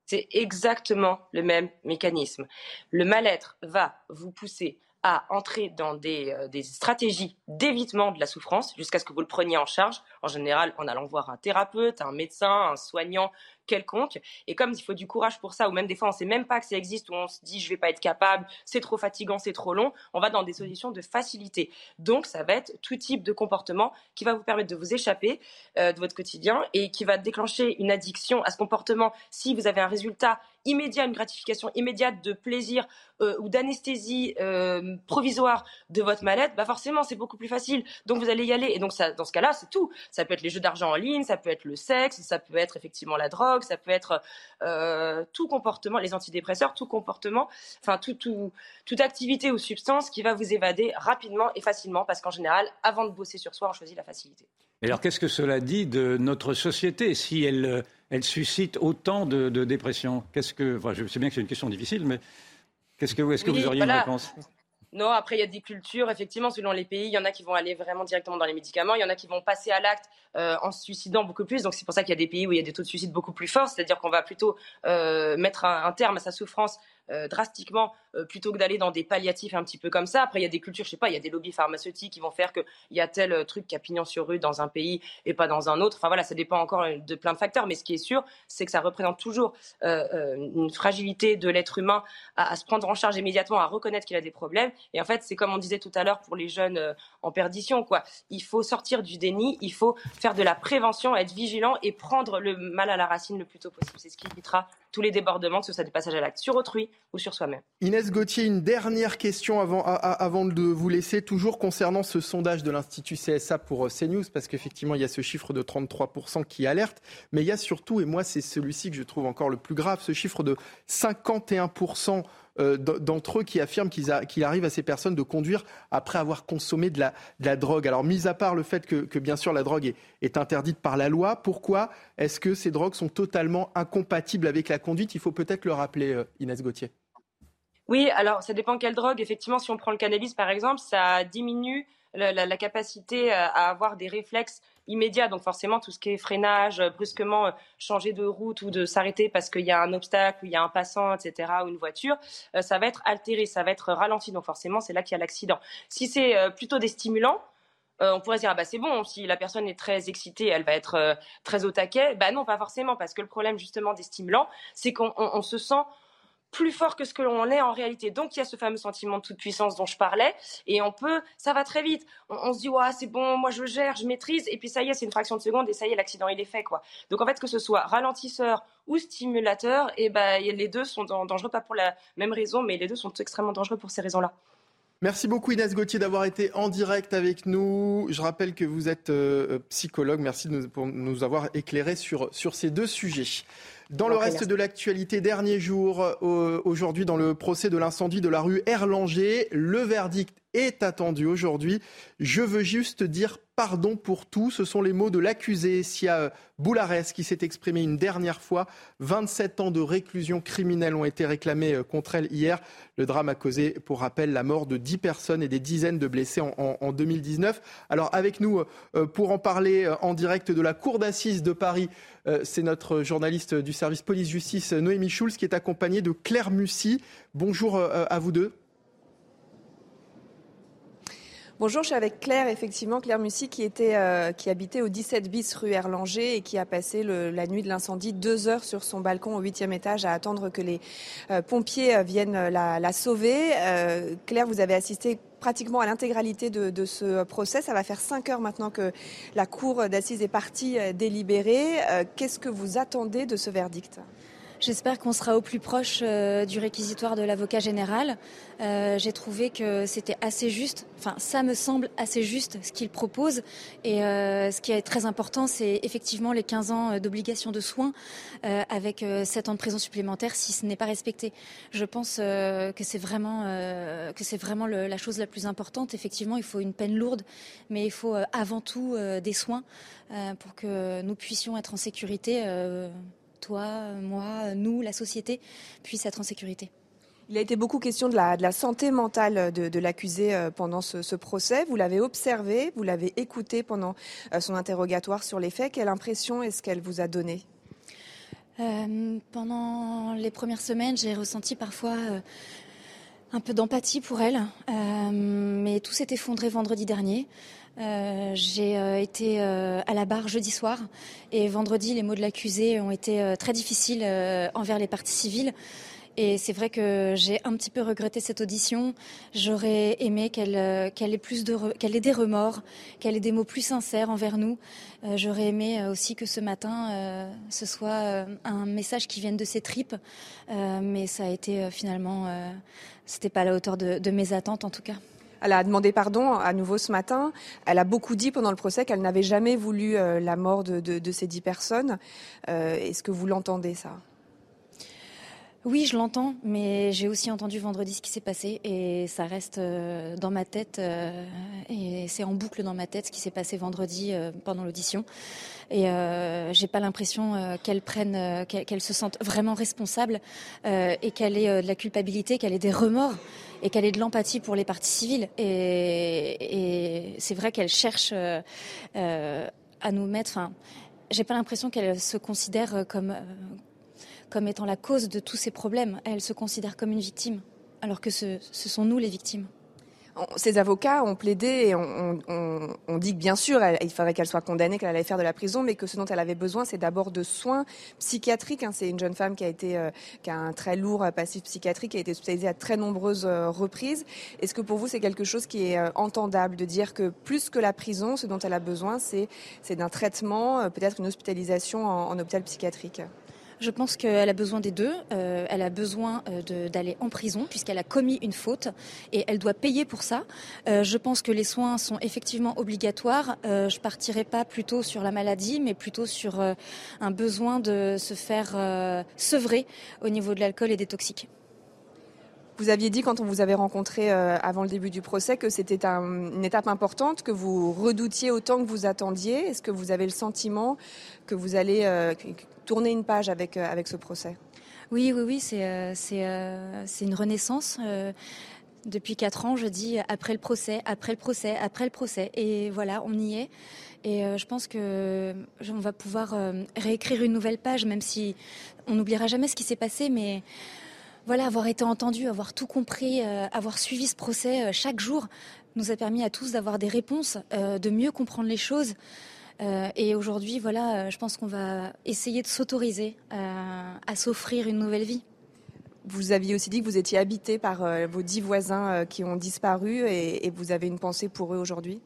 C'est exactement le même mécanisme. Le mal-être va vous pousser à entrer dans des, euh, des stratégies d'évitement de la souffrance jusqu'à ce que vous le preniez en charge, en général en allant voir un thérapeute, un médecin, un soignant, quelconque. Et comme il faut du courage pour ça, ou même des fois on sait même pas que ça existe, ou on se dit je vais pas être capable, c'est trop fatigant, c'est trop long, on va dans des solutions de facilité. Donc ça va être tout type de comportement qui va vous permettre de vous échapper euh, de votre quotidien et qui va déclencher une addiction à ce comportement si vous avez un résultat immédiat, une gratification immédiate de plaisir euh, ou d'anesthésie euh, provisoire de votre mal-être, bah forcément c'est beaucoup plus facile. Donc vous allez y aller. Et donc dans ce cas-là, c'est tout. Ça peut être les jeux d'argent en ligne, ça peut être le sexe, ça peut être effectivement la drogue, ça peut être euh, tout comportement, les antidépresseurs, tout comportement, enfin tout, tout, toute activité ou substance qui va vous évader rapidement et facilement, parce qu'en général, avant de bosser sur soi, on choisit la facilité. Et alors qu'est-ce que cela dit de notre société si elle, elle suscite autant de, de dépression? Qu'est-ce que, enfin, je sais bien que c'est une question difficile, mais qu'est-ce que, est-ce que vous auriez une réponse? Non, après, il y a des cultures, effectivement, selon les pays. Il y en a qui vont aller vraiment directement dans les médicaments. Il y en a qui vont passer à l'acte euh, en se suicidant beaucoup plus. Donc, c'est pour ça qu'il y a des pays où il y a des taux de suicide beaucoup plus forts. C'est-à-dire qu'on va plutôt euh, mettre un, terme à sa souffrance euh, drastiquement euh, plutôt que d'aller dans des palliatifs un petit peu comme ça. Après, il y a des cultures, je sais pas, il y a des lobbies pharmaceutiques qui vont faire qu'il y a tel euh, truc qui a pignon sur rue dans un pays et pas dans un autre. Enfin voilà, ça dépend encore de plein de facteurs. Mais ce qui est sûr, c'est que ça représente toujours une fragilité de l'être humain à, se prendre en charge immédiatement, à reconnaître qu'il a des problèmes. Et en fait, c'est comme on disait tout à l'heure pour les jeunes en perdition, quoi. Il faut sortir du déni, il faut faire de la prévention, être vigilant et prendre le mal à la racine le plus tôt possible. C'est ce qui évitera tous les débordements, que ce soit des passages à l'acte sur autrui ou sur soi-même. Inès Gauthier, une dernière question avant, avant de vous laisser, toujours concernant ce sondage de l'Institut CSA pour euh, CNews, parce qu'effectivement, il y a ce chiffre de 33% qui alerte, mais il y a surtout, et moi c'est celui-ci que je trouve encore le plus grave, ce chiffre de 51% euh, d'entre eux qui affirment qu'il arrive à ces personnes de conduire après avoir consommé de la, drogue. Alors, mis à part le fait que, bien sûr la drogue est, interdite par la loi, pourquoi est-ce que ces drogues sont totalement incompatibles avec la conduite? Il faut peut-être le rappeler, euh, Inès Gauthier. Oui, alors ça dépend quelle drogue. Effectivement, si on prend le cannabis par exemple, ça diminue la capacité euh, à avoir des réflexes immédiat. Donc forcément, tout ce qui est freinage, euh, brusquement euh, changer de route ou de s'arrêter parce qu'il y a un obstacle, ou il y a un passant, etc., ou une voiture, euh, ça va être altéré, ça va être ralenti. Donc forcément, c'est là qu'il y a l'accident. Si c'est plutôt des stimulants, on pourrait dire ah bah c'est bon si la personne est très excitée elle va être très au taquet bah non pas forcément parce que le problème justement des stimulants c'est qu'on se sent plus fort que ce que l'on est en réalité. Donc il y a ce fameux sentiment de toute puissance dont je parlais, et on peut, ça va très vite. On, se dit ouais c'est bon, moi je gère, je maîtrise, et puis ça y est, c'est une fraction de seconde, et ça y est, l'accident il est fait quoi. Donc en fait que ce soit ralentisseur ou stimulateur, et eh ben les deux sont dangereux pas pour la même raison, mais les deux sont extrêmement dangereux pour ces raisons-là. Merci beaucoup Inès Gauthier d'avoir été en direct avec nous. Je rappelle que vous êtes euh, psychologue. Merci de nous, pour nous avoir éclairé sur, sur ces deux sujets. Dans le reste de l'actualité, dernier jour, euh, aujourd'hui dans le procès de l'incendie de la rue Erlanger, le verdict est attendu aujourd'hui. Je veux juste dire pardon pour tout. Ce sont les mots de l'accusé Sia Boulares qui s'est exprimé une dernière fois. 27 ans de réclusion criminelle ont été réclamés euh, contre elle hier. Le drame a causé, pour rappel, la mort de 10 personnes et des dizaines de blessés en, 2019. Alors avec nous, euh, pour en parler en direct de la Cour d'assises de Paris, c'est notre journaliste du service police-justice, Noémie Schulz, qui est accompagnée de Claire Mussy. Bonjour à vous deux. Bonjour, je suis avec Claire, effectivement, Claire Mussy qui, était, euh, qui habitait au 17 bis rue Erlanger et qui a passé la nuit de l'incendie deux heures sur son balcon au huitième étage à attendre que les euh, pompiers euh, viennent la, sauver. Claire, vous avez assisté pratiquement à l'intégralité de, de, ce procès. Ça va faire cinq heures maintenant que la cour d'assises est partie délibérer. Qu'est-ce que vous attendez de ce verdict? J'espère qu'on sera au plus proche euh, du réquisitoire de l'avocat général. Euh, j'ai trouvé que c'était assez juste, enfin ça me semble assez juste ce qu'il propose. Et euh, ce qui est très important, c'est effectivement les 15 ans d'obligation de soins avec 7 ans de prison supplémentaire si ce n'est pas respecté. Je pense que c'est vraiment, que c'est vraiment la chose la plus importante. Effectivement, il faut une peine lourde, mais il faut avant tout des soins pour que nous puissions être en sécurité toi, moi, nous, la société, puisse être en sécurité. Il a été beaucoup question de la, santé mentale de, l'accusé euh, pendant ce, procès. Vous l'avez observé, vous l'avez écouté pendant euh, son interrogatoire sur les faits. Quelle impression est-ce qu'elle vous a donnée? Pendant les premières semaines, j'ai ressenti parfois un peu d'empathie pour elle, mais tout s'est effondré vendredi dernier. Euh, j'ai euh, été euh, à la barre jeudi soir et vendredi, les mots de l'accusé ont été très difficiles envers les parties civiles. Et c'est vrai que j'ai un petit peu regretté cette audition. J'aurais aimé qu'elle qu'elle ait plus de qu'elle ait des remords, qu'elle ait des mots plus sincères envers nous. J'aurais aimé aussi que ce matin ce soit un message qui vienne de ses tripes, mais ça a été finalement c'était pas à la hauteur de mes attentes en tout cas. Elle a demandé pardon à nouveau ce matin. Elle a beaucoup dit pendant le procès qu'elle n'avait jamais voulu euh, la mort de, ces dix personnes. Euh, est-ce que vous l'entendez ça? Oui, je l'entends, mais j'ai aussi entendu vendredi ce qui s'est passé et ça reste euh, dans ma tête et c'est en boucle dans ma tête ce qui s'est passé vendredi pendant l'audition. Et j'ai pas l'impression qu'elle prenne, qu'elle se sente vraiment responsable et qu'elle ait de la culpabilité, qu'elle ait des remords et qu'elle ait de l'empathie pour les parties civiles. Et, c'est vrai qu'elle cherche euh, euh, à nous mettre. J'ai pas l'impression qu'elle se considère euh, comme étant la cause de tous ces problèmes. Elle se considère comme une victime, alors que ce sont nous les victimes. Ces avocats ont plaidé et on, dit que bien sûr, il faudrait qu'elle soit condamnée, qu'elle allait faire de la prison, mais que ce dont elle avait besoin, c'est d'abord de soins psychiatriques. Hein. C'est une jeune femme qui a été, euh, qui a un très lourd passif psychiatrique, qui a été hospitalisée à très nombreuses euh, reprises. Est-ce que pour vous, c'est quelque chose qui est euh, entendable de dire que plus que la prison, ce dont elle a besoin, c'est d'un traitement, peut-être une hospitalisation en hôpital psychiatrique? Je pense qu'elle a besoin des deux. Euh, elle a besoin euh, d'aller en prison puisqu'elle a commis une faute et elle doit payer pour ça. Euh, je pense que les soins sont effectivement obligatoires. je partirai pas plutôt sur la maladie, mais plutôt sur un besoin de se faire sevrer au niveau de l'alcool et des toxiques. Vous aviez dit quand on vous avait rencontré avant le début du procès que c'était une étape importante, que vous redoutiez autant que vous attendiez. Est-ce que vous avez le sentiment que vous allez tourner une page avec, euh, avec ce procès? Oui, oui, oui, c'est euh, euh, une renaissance. depuis quatre ans, je dis après le procès, après le procès, après le procès. Et voilà, on y est. Et je pense que on va pouvoir réécrire une nouvelle page, même si on n'oubliera jamais ce qui s'est passé, mais voilà, avoir été entendu, avoir tout compris, avoir suivi ce procès chaque jour, nous a permis à tous d'avoir des réponses, de mieux comprendre les choses. Euh, et aujourd'hui, voilà, euh, je pense qu'on va essayer de s'autoriser euh, à s'offrir une nouvelle vie. Vous aviez aussi dit que vous étiez habité par vos dix voisins qui ont disparu et, vous avez une pensée pour eux aujourd'hui?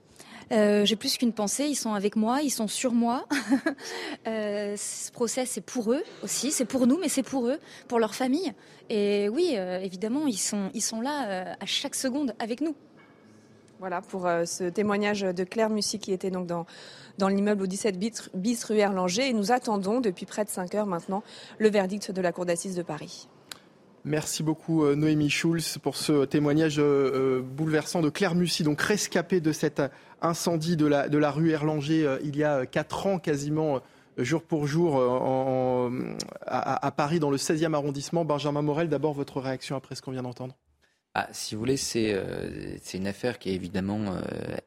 J'ai plus qu'une pensée, ils sont avec moi, ils sont sur moi. <laughs> ce procès, c'est pour eux aussi, c'est pour nous, mais c'est pour eux, pour leur famille. Et oui, évidemment, ils sont, ils sont là à chaque seconde avec nous. Voilà pour ce témoignage de Claire Mussy qui était donc dans, l'immeuble au 17 bis rue Erlanger. Et nous attendons depuis près de 5 heures maintenant le verdict de la Cour d'assises de Paris. Merci beaucoup euh, Noémie Schulz pour ce témoignage euh, euh, bouleversant de Claire Mussy, donc rescapée de cet incendie de la, rue Erlanger il y a 4 ans quasiment jour pour jour à, Paris dans le 16e arrondissement. Benjamin Morel, d'abord votre réaction après ce qu'on vient d'entendre? Ah, si vous voulez, c'est euh, une affaire qui est évidemment euh,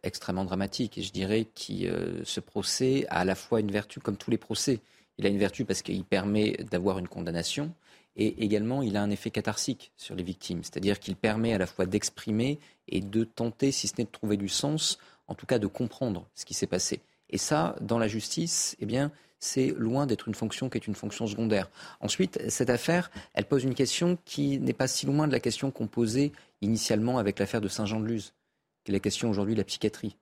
extrêmement dramatique. Et je dirais que euh, ce procès a à la fois une vertu, comme tous les procès. Il a une vertu parce qu'il permet d'avoir une condamnation. Et également, il a un effet catharsique sur les victimes. C'est-à-dire qu'il permet à la fois d'exprimer et de tenter, si ce n'est de trouver du sens, en tout cas de comprendre ce qui s'est passé. Et ça, dans la justice, eh bien, c'est loin d'être une fonction qui est une fonction secondaire. Ensuite, cette affaire, elle pose une question qui n'est pas si loin de la question qu'on posait initialement avec l'affaire de Saint-Jean-de-Luz, qui est la question aujourd'hui de la psychiatrie.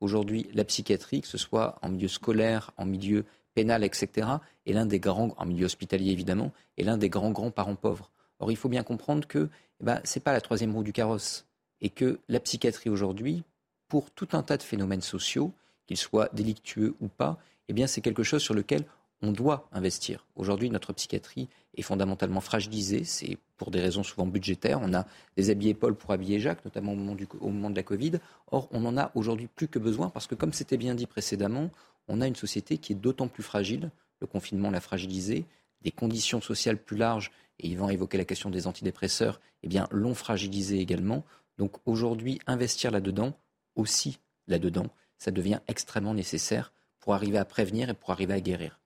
Aujourd'hui, la psychiatrie, que ce soit en milieu scolaire, en milieu pénal, etc., est l'un des grands, en milieu hospitalier évidemment, est l'un des grands, grands parents pauvres. Or, il faut bien comprendre que eh ben, ce n'est pas la troisième roue du carrosse et que la psychiatrie aujourd'hui, pour tout un tas de phénomènes sociaux, qu'ils soient délictueux ou pas, eh bien c'est quelque chose sur lequel on doit investir. Aujourd'hui, notre psychiatrie est fondamentalement fragilisée. C'est pour des raisons souvent budgétaires. On a des habillés Paul pour habiller Jacques, notamment au moment, de la Covid. Or, on en a aujourd'hui plus que besoin parce que, comme c'était bien dit précédemment, on a une société qui est d'autant plus fragile. Le confinement l'a fragilisée. Des conditions sociales plus larges, et Yvan évoquer la question des antidépresseurs, eh bien, l'ont fragilisé également. Donc aujourd'hui, investir là-dedans, aussi là-dedans, ça devient extrêmement nécessaire pour arriver à prévenir et pour arriver à guérir.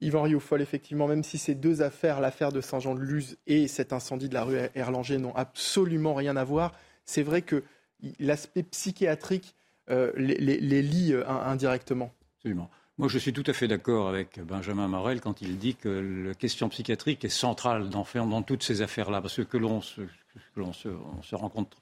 Yvan Rioufol, effectivement, même si ces deux affaires, l'affaire de Saint-Jean-de-Luz et cet incendie de la rue Erlanger, n'ont absolument rien à voir, c'est vrai que l'aspect psychiatrique euh, les, les, lie euh, indirectement. Absolument. Moi, je suis tout à fait d'accord avec Benjamin Morel quand il dit que la question psychiatrique est centrale dans, dans toutes ces affaires-là, parce que, l'on se, se, se rencontre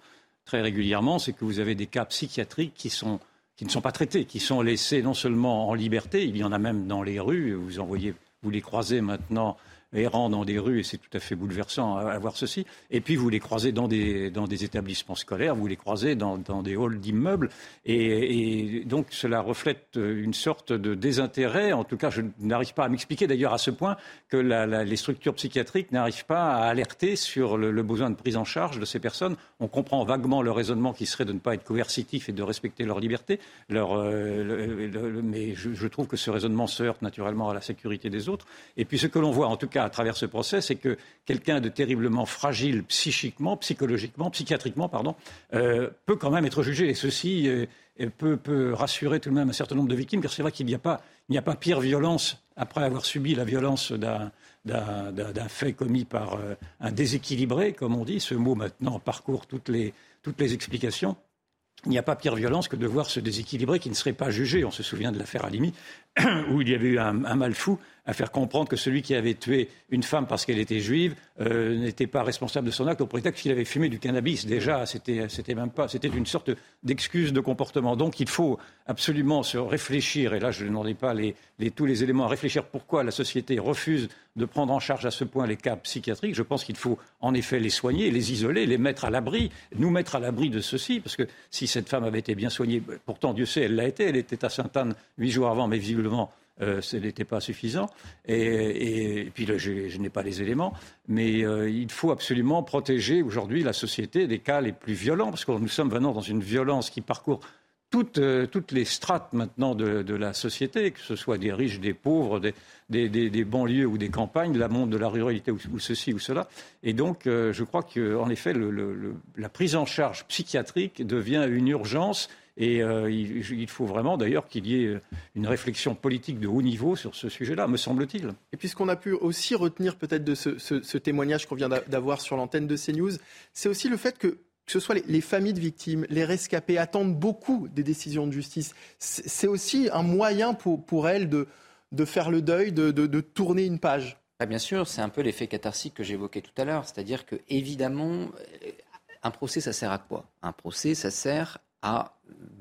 très régulièrement, c'est que vous avez des cas psychiatriques qui sont qui ne sont pas traités, qui sont laissés non seulement en liberté, il y en a même dans les rues, vous en voyez, vous les croisez maintenant errant dans des rues, et c'est tout à fait bouleversant à, voir ceci. Et puis vous les croisez dans des, dans des établissements scolaires, vous les croisez dans, dans des halls d'immeubles, et, donc cela reflète une sorte de désintérêt. En tout cas, je n'arrive pas à m'expliquer d'ailleurs à ce point que les structures psychiatriques n'arrivent pas à alerter sur le, besoin de prise en charge de ces personnes. On comprend vaguement le raisonnement qui serait de ne pas être coercitif et de respecter leur liberté, euh, mais je trouve que ce raisonnement se heurte naturellement à la sécurité des autres. Et puis ce que l'on voit, en tout cas, à travers ce procès, c'est que quelqu'un de terriblement fragile psychiquement, psychologiquement, psychiatriquement, pardon, euh, peut quand même être jugé. Et ceci euh, peut, rassurer tout de même un certain nombre de victimes, car c'est vrai qu'il n'y a, pas, a pas pire violence après avoir subi la violence d'un d'un fait commis par euh, un déséquilibré, comme on dit. Ce mot maintenant parcourt toutes les, toutes les explications. Il n'y a pas pire violence que de voir ce déséquilibré qui ne serait pas jugé. On se souvient de l'affaire Alimi, où il y avait eu un, un mal fou à faire comprendre que celui qui avait tué une femme parce qu'elle était juive euh, n'était pas responsable de son acte au prétexte qu'il avait fumé du cannabis. Déjà, c'était, même pas, c'était une sorte d'excuse de comportement. Donc, il faut absolument se réfléchir. Et là, je ne demandais pas tous les éléments à réfléchir. Pourquoi la société refuse de prendre en charge à ce point les cas psychiatriques Je pense qu'il faut en effet les soigner, les isoler, les mettre à l'abri, nous mettre à l'abri de ceci, parce que si cette femme avait été bien soignée, pourtant Dieu sait, elle l'a été. Elle était à Sainte-Anne huit jours avant, mais visiblement euh, ce n'était pas suffisant. Et, puis je, je n'ai pas les éléments, mais euh, il faut absolument protéger aujourd'hui la société des cas les plus violents, parce que nous sommes maintenant dans une violence qui parcourt toutes, euh, les strates maintenant de, la société, que ce soit des riches, des pauvres, des, banlieues ou des campagnes, la monde de la ruralité ou, ceci ou cela. Et donc, je crois qu'en effet, la prise en charge psychiatrique devient une urgence et euh, il, il, faut vraiment d'ailleurs qu'il y ait une réflexion politique de haut niveau sur ce sujet-là, me semble-t-il. Et puis ce qu'on a pu aussi retenir peut-être de ce, ce, ce témoignage qu'on vient d'avoir sur l'antenne de CNews, c'est aussi le fait que que ce soit les, les, familles de victimes, les rescapés attendent beaucoup des décisions de justice. C'est aussi un moyen pour, pour elles de, de faire le deuil, de, de, de tourner une page. Ah, bien sûr, c'est un peu l'effet catharsique que j'évoquais tout à l'heure. C'est-à-dire que, évidemment, un procès, ça sert à quoi? Un procès, ça sert à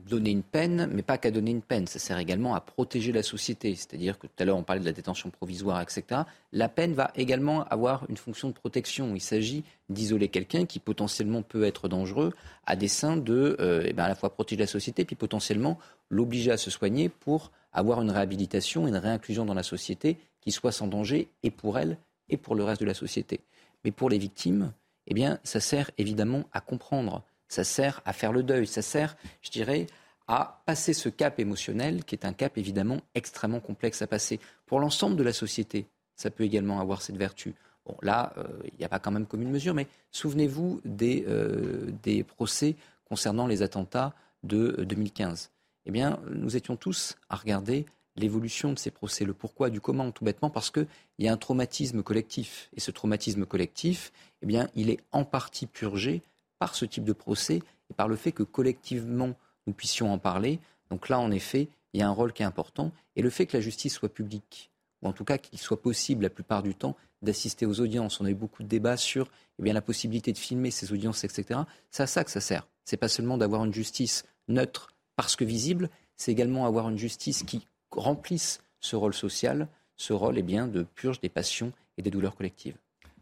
donner une peine, mais pas qu'à donner une peine. Ça sert également à protéger la société. C'est-à-dire que tout à l'heure, on parlait de la détention provisoire, etc. La peine va également avoir une fonction de protection. Il s'agit d'isoler quelqu'un qui potentiellement peut être dangereux à dessein de euh, eh bien, à la fois protéger la société, puis potentiellement l'obliger à se soigner pour avoir une réhabilitation, une réinclusion dans la société qui soit sans danger et pour elle et pour le reste de la société. Mais pour les victimes, eh bien, ça sert évidemment à comprendre ça sert à faire le deuil, ça sert, je dirais, à passer ce cap émotionnel qui est un cap évidemment extrêmement complexe à passer. Pour l'ensemble de la société, ça peut également avoir cette vertu. Bon, là, euh, il n'y a pas quand même comme une mesure, mais souvenez-vous des, euh, des procès concernant les attentats de 2015. Eh bien, nous étions tous à regarder l'évolution de ces procès, le pourquoi du comment, tout bêtement parce qu'il y a un traumatisme collectif. Et ce traumatisme collectif, eh bien, il est en partie purgé par ce type de procès et par le fait que collectivement nous puissions en parler. Donc là, en effet, il y a un rôle qui est important. Et le fait que la justice soit publique, ou en tout cas qu'il soit possible la plupart du temps d'assister aux audiences. On a eu beaucoup de débats sur eh la possibilité de filmer ces audiences, etc. C'est à ça que ça sert. C'est pas seulement d'avoir une justice neutre parce que visible, c'est également avoir une justice qui remplisse ce rôle social, ce rôle eh bien, de purge des passions et des douleurs collectives.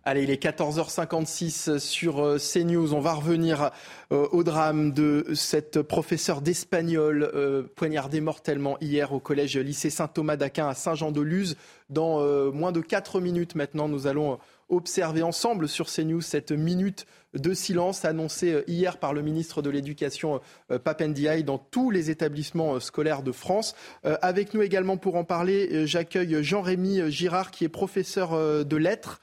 Allez, il est 14h56 sur euh, CNews. On va revenir euh, au drame de cette professeure d'espagnol euh, poignardée mortellement hier au collège lycée Saint-Thomas d'Aquin à Saint-Jean-de-Luz. Dans moins de 4 minutes maintenant, nous allons observer ensemble sur CNews cette minute de silence annoncée hier par le ministre de l'Éducation Papendiaï dans tous les établissements scolaires de France. Avec nous également pour en parler, j'accueille Jean-Rémy Girard qui est professeur de lettres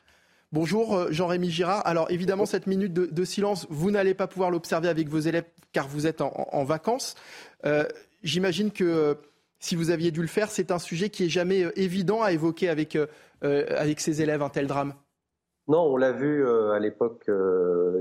Bonjour euh, Jean-Rémy Girard. Alors évidemment, cette minute de, silence, vous n'allez pas pouvoir l'observer avec vos élèves car vous êtes en, en vacances. Euh, J'imagine que euh, si vous aviez dû le faire. C'est un sujet qui est jamais évident à évoquer avec, avec ses élèves, un tel drame. Non, on l'a vu à l'époque,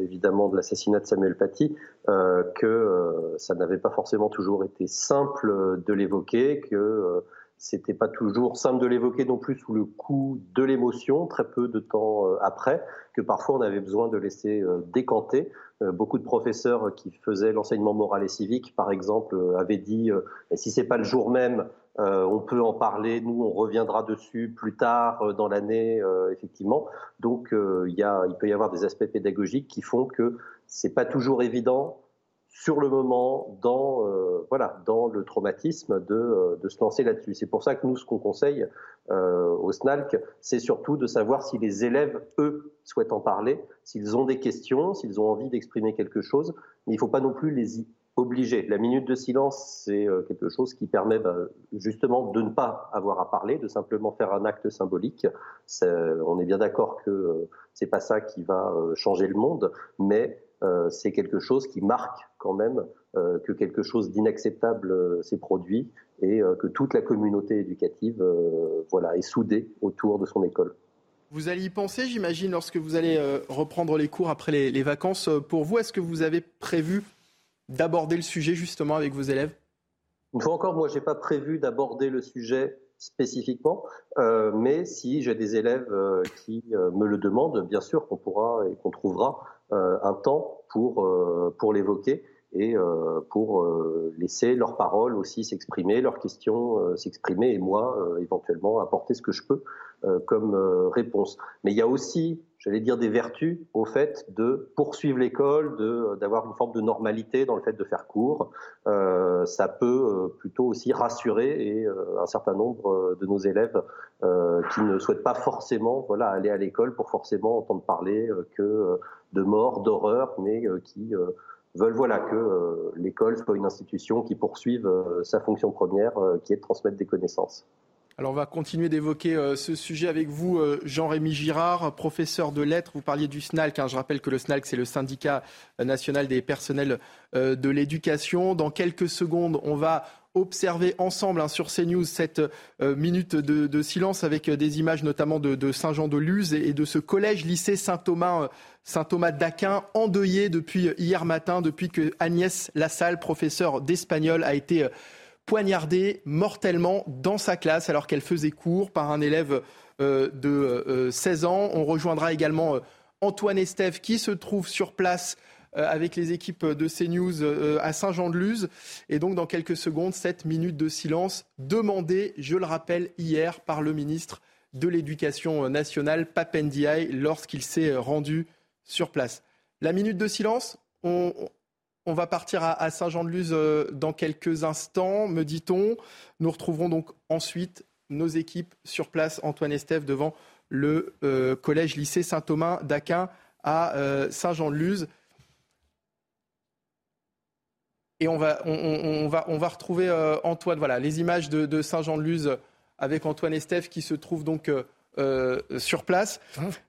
évidemment, de l'assassinat de Samuel Paty, que ça n'avait pas forcément toujours été simple de l'évoquer, que c'était pas toujours simple de l'évoquer non plus sous le coup de l'émotion, très peu de temps euh, après, que parfois on avait besoin de laisser euh, décanter. Euh, beaucoup de professeurs qui faisaient l'enseignement moral et civique, par exemple, avaient dit si c'est pas le jour même, on peut en parler. Nous, on reviendra dessus plus tard dans l'année, effectivement. Donc, il peut y avoir des aspects pédagogiques qui font que c'est pas toujours évident sur le moment dans euh, voilà dans le traumatisme de, euh, de se lancer là-dessus. C'est pour ça que nous ce qu'on conseille euh, au SNALC, c'est surtout de savoir si les élèves eux souhaitent en parler, s'ils ont des questions, s'ils ont envie d'exprimer quelque chose, mais il ne faut pas non plus les y obliger. La minute de silence, c'est quelque chose qui permet bah, justement de ne pas avoir à parler, de simplement faire un acte symbolique. on est bien d'accord que c'est pas ça qui va changer le monde, mais euh, c'est quelque chose qui marque quand même euh, que quelque chose d'inacceptable euh, s'est produit et que toute la communauté éducative voilà, est soudée autour de son école. Vous allez y penser, j'imagine, lorsque vous allez reprendre les cours après les, vacances. Pour vous, est-ce que vous avez prévu d'aborder le sujet justement avec vos élèves? Une fois encore, moi, je n'ai pas prévu d'aborder le sujet spécifiquement, mais si j'ai des élèves qui me le demandent, bien sûr qu'on pourra et qu'on trouvera euh, un temps pour, euh, pour l'évoquer et euh, pour laisser leurs paroles aussi s'exprimer, leurs questions s'exprimer et moi éventuellement apporter ce que je peux comme réponse. Mais il y a aussi, j'allais dire, des vertus au fait de poursuivre l'école, d'avoir une forme de normalité dans le fait de faire cours. ça peut plutôt aussi rassurer et un certain nombre de nos élèves qui ne souhaitent pas forcément voilà aller à l'école pour forcément entendre parler que de mort, d'horreur, mais euh, qui euh, veulent voilà que euh, l'école soit une institution qui poursuive sa fonction première, qui est de transmettre des connaissances. Alors on va continuer d'évoquer ce sujet avec vous, Jean-Rémy Girard, professeur de lettres. Vous parliez du SNALC. Hein. Je rappelle que le SNALC, c'est le syndicat national des personnels de l'éducation. Dans quelques secondes, on va observer ensemble hein, sur CNews cette euh, minute de, silence avec euh, des images notamment de, Saint-Jean-de-Luz et, de ce collège-lycée Saint-Thomas. Euh, Saint-Thomas d'Aquin, endeuillé depuis hier matin, depuis que Agnès Lassalle, professeure d'espagnol, a été poignardée mortellement dans sa classe alors qu'elle faisait cours par un élève de 16 ans. On rejoindra également Antoine Estève qui se trouve sur place euh, avec les équipes de CNews euh, à Saint-Jean-de-Luz. Et donc, dans quelques secondes, cette minute de silence demandée, je le rappelle, hier par le ministre de l'Éducation nationale, Papendiaï, lorsqu'il s'est rendu sur place. La minute de silence, on, va partir à, Saint-Jean-de-Luz euh, dans quelques instants, me dit-on. Nous retrouverons donc ensuite nos équipes sur place, Antoine Estève, devant le collège-lycée Saint-Thomas d'Aquin à Saint-Jean-de-Luz. Et on va, on, va, on va retrouver euh, Antoine, voilà, les images de, Saint-Jean-de-Luz avec Antoine Estève qui se trouve donc euh, euh, sur place.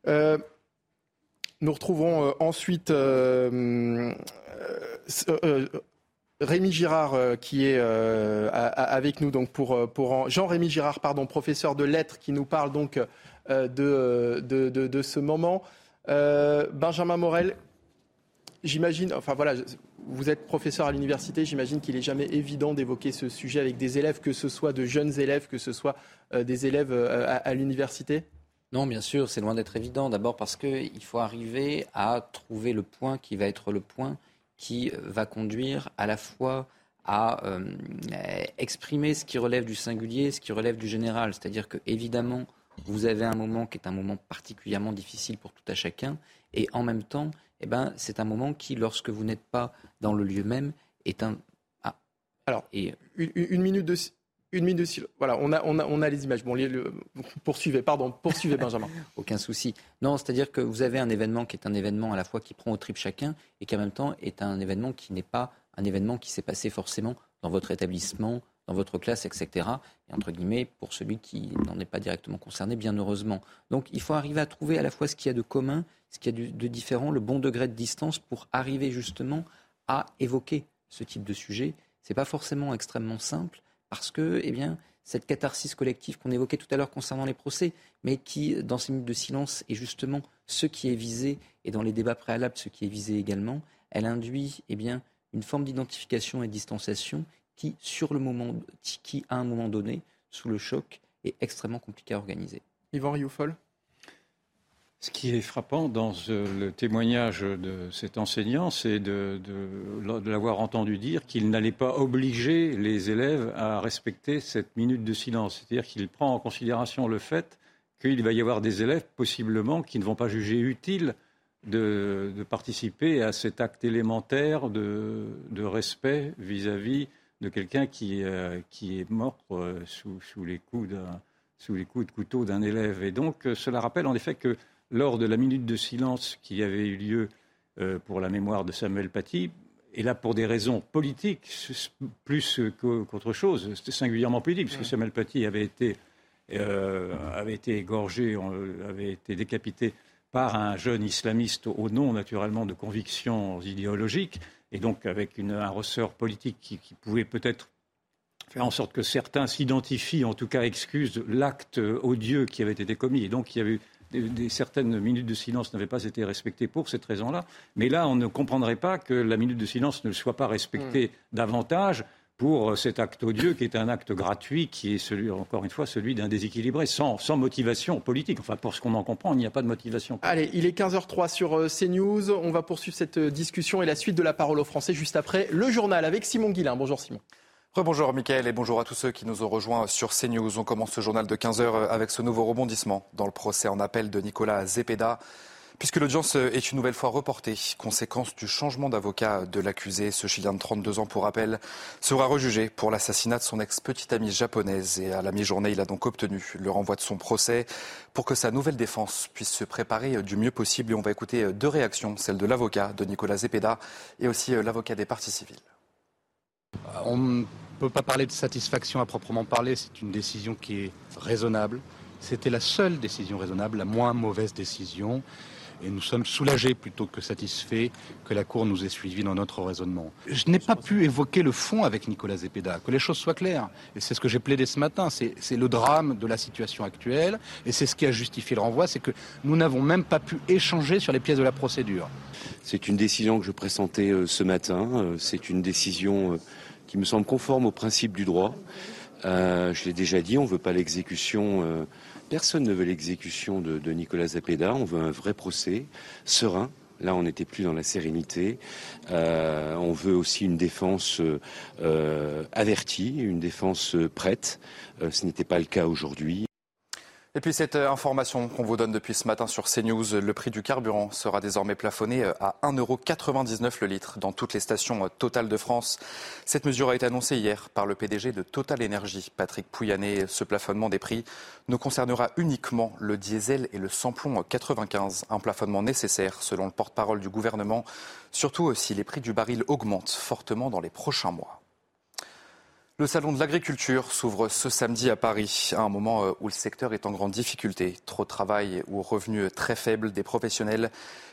nous retrouverons ensuite Rémi Girard qui est avec nous donc pour, pour Jean-Rémi Girard pardon professeur de lettres qui nous parle donc de, ce moment. Benjamin Morel, j'imagine, enfin voilà, vous êtes professeur à l'université, j'imagine qu'il n'est jamais évident d'évoquer ce sujet avec des élèves, que ce soit de jeunes élèves, que ce soit euh, des élèves euh, à, l'université Non, bien sûr, c'est loin d'être évident. D'abord parce qu'il faut arriver à trouver le point qui va être le point qui euh, va conduire à la fois à exprimer ce qui relève du singulier, ce qui relève du général. C'est-à-dire que, évidemment, vous avez un moment qui est un moment particulièrement difficile pour tout à chacun, et en même temps, eh ben, c'est un moment qui, lorsque vous n'êtes pas dans le lieu même, est un. Ah. Alors, et... une, minute de. Une minute de Voilà, on a, on a, on a les images. Bon, poursuivez, pardon, poursuivez, <laughs> Benjamin. Aucun souci. Non, c'est-à-dire que vous avez un événement qui est un événement à la fois qui prend au trip chacun et qui en même temps est un événement qui n'est pas un événement qui s'est passé forcément dans votre établissement, dans votre classe, etc. Et entre guillemets, pour celui qui n'en est pas directement concerné, bien heureusement. Donc il faut arriver à trouver à la fois ce qu'il y a de commun ce qu'il y a de différent, le bon degré de distance pour arriver justement à évoquer ce type de sujet. Ce n'est pas forcément extrêmement simple parce que, eh cette catharsis collective qu'on évoquait tout à l'heure concernant les procès, mais qui, dans ces minutes de silence, est justement ce qui est visé, et dans les débats préalables, ce qui est visé également, elle induit eh une forme d'identification et de distanciation qui, sur qui, à un moment donné, sous le choc, est extrêmement compliqué à organiser. Yvan ce qui est frappant dans le témoignage de cet enseignant, c'est de, l'avoir entendu dire qu'il n'allait pas obliger les élèves à respecter cette minute de silence. C'est-à-dire qu'il prend en considération le fait qu'il va y avoir des élèves, possiblement, qui ne vont pas juger utile de, participer à cet acte élémentaire de, respect vis-à-vis de quelqu'un qui, euh, est mort euh, sous, les coups de couteau d'un élève. Et donc, euh, cela rappelle en effet que lors de la minute de silence qui avait eu lieu pour la mémoire de Samuel Paty, et là pour des raisons politiques plus qu'autre chose, c'était singulièrement politique, puisque Samuel Paty avait été, avait été égorgé, avait été décapité par un jeune islamiste au nom naturellement de convictions idéologiques et donc avec un ressort politique qui, pouvait peut-être faire en sorte que certains s'identifient, en tout cas excusent l'acte odieux qui avait été commis. Et donc il y avait des, certaines minutes de silence n'avaient pas été respectées pour cette raison-là. Mais là, on ne comprendrait pas que la minute de silence ne soit pas respectée hmm. davantage pour cet acte odieux qui est un acte gratuit, qui est celui, encore une fois, celui d'un déséquilibré, sans, sans, motivation politique. Enfin, pour ce qu'on en comprend, il n'y a pas de motivation. Allez, il est 15h03 sur euh, CNews. On va poursuivre cette euh, discussion et la suite de la parole aux Français juste après le journal avec Simon Guillain. Bonjour Simon. Rebonjour Mickaël et bonjour à tous ceux qui nous ont rejoints sur CNews. On commence ce journal de 15h avec ce nouveau rebondissement dans le procès en appel de Nicolas Zepeda. Puisque l'audience est une nouvelle fois reportée, conséquence du changement d'avocat de l'accusé, ce Chilien de 32 ans, pour rappel, sera rejugé pour l'assassinat de son ex-petite amie japonaise. Et à la mi-journée, il a donc obtenu le renvoi de son procès pour que sa nouvelle défense puisse se préparer du mieux possible. Et on va écouter deux réactions, celle de l'avocat de Nicolas Zepeda et aussi l'avocat des parties civiles. On ne peut pas parler de satisfaction à proprement parler, c'est une décision qui est raisonnable. C'était la seule décision raisonnable, la moins mauvaise décision et nous sommes soulagés plutôt que satisfaits que la Cour nous ait suivis dans notre raisonnement. Je n'ai pas pu évoquer le fond avec Nicolas Zepeda, que les choses soient claires. Et c'est ce que j'ai plaidé ce matin, c'est le drame de la situation actuelle, et c'est ce qui a justifié le renvoi, c'est que nous n'avons même pas pu échanger sur les pièces de la procédure. C'est une décision que je pressentais euh, ce matin, euh, c'est une décision euh, qui me semble conforme au principe du droit. je l'ai déjà dit, on ne veut pas l'exécution Personne ne veut l'exécution de, Nicolas Zapeda. On veut un vrai procès, serein. Là, on n'était plus dans la sérénité. Euh, on veut aussi une défense euh, avertie, une défense prête. Euh, ce n'était pas le cas aujourd'hui. Et puis cette euh, information qu'on vous donne depuis ce matin sur CNews, le prix du carburant sera désormais plafonné euh, à 1,99€ le litre dans toutes les stations euh, Total de France. Cette mesure a été annoncée hier par le PDG de Total Énergie, Patrick Pouyanné. Ce plafonnement des prix ne concernera uniquement le diesel et le samplon 95, un plafonnement nécessaire selon le porte-parole du gouvernement, surtout si les prix du baril augmentent fortement dans les prochains mois. Le salon de l'agriculture s'ouvre ce samedi à Paris, à un moment euh, où le secteur est en grande difficulté. Trop de travail ou revenus très faibles des professionnels.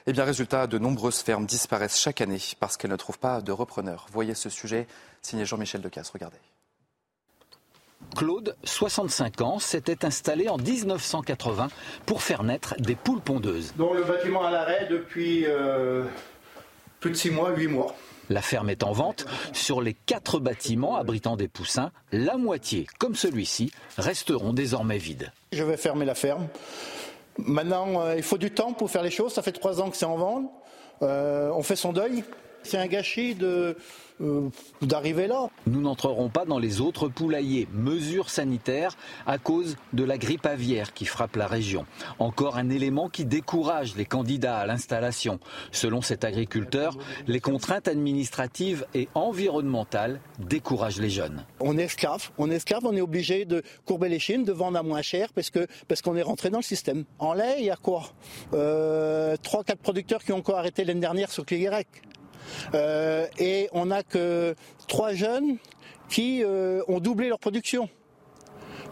Et eh bien, résultat, de nombreuses fermes disparaissent chaque année parce qu'elles ne trouvent pas de repreneurs. Voyez ce sujet, signé Jean-Michel Decasse. Regardez. Claude, 65 ans, s'était installé en 1980 pour faire naître des poules pondeuses. Donc le bâtiment à l'arrêt depuis euh, plus de 6 mois, 8 mois. La ferme est en vente. Sur les quatre bâtiments abritant des poussins, la moitié, comme celui-ci, resteront désormais vides. Je vais fermer la ferme. Maintenant, euh, il faut du temps pour faire les choses. Ça fait trois ans que c'est en vente. Euh, on fait son deuil. C'est un gâchis de, euh, d'arriver là. Nous n'entrerons pas dans les autres poulaillers. Mesures sanitaires à cause de la grippe aviaire qui frappe la région. Encore un élément qui décourage les candidats à l'installation. Selon cet agriculteur, les contraintes administratives et environnementales découragent les jeunes. On est esclave, on est esclave, on est obligé de courber les chines, de vendre à moins cher parce que parce qu'on est rentré dans le système. En lait, il y a quoi? Euh, Trois, quatre producteurs qui ont encore arrêté l'année dernière sur Cléguérec. Euh, et on n'a que trois jeunes qui euh, ont doublé leur production.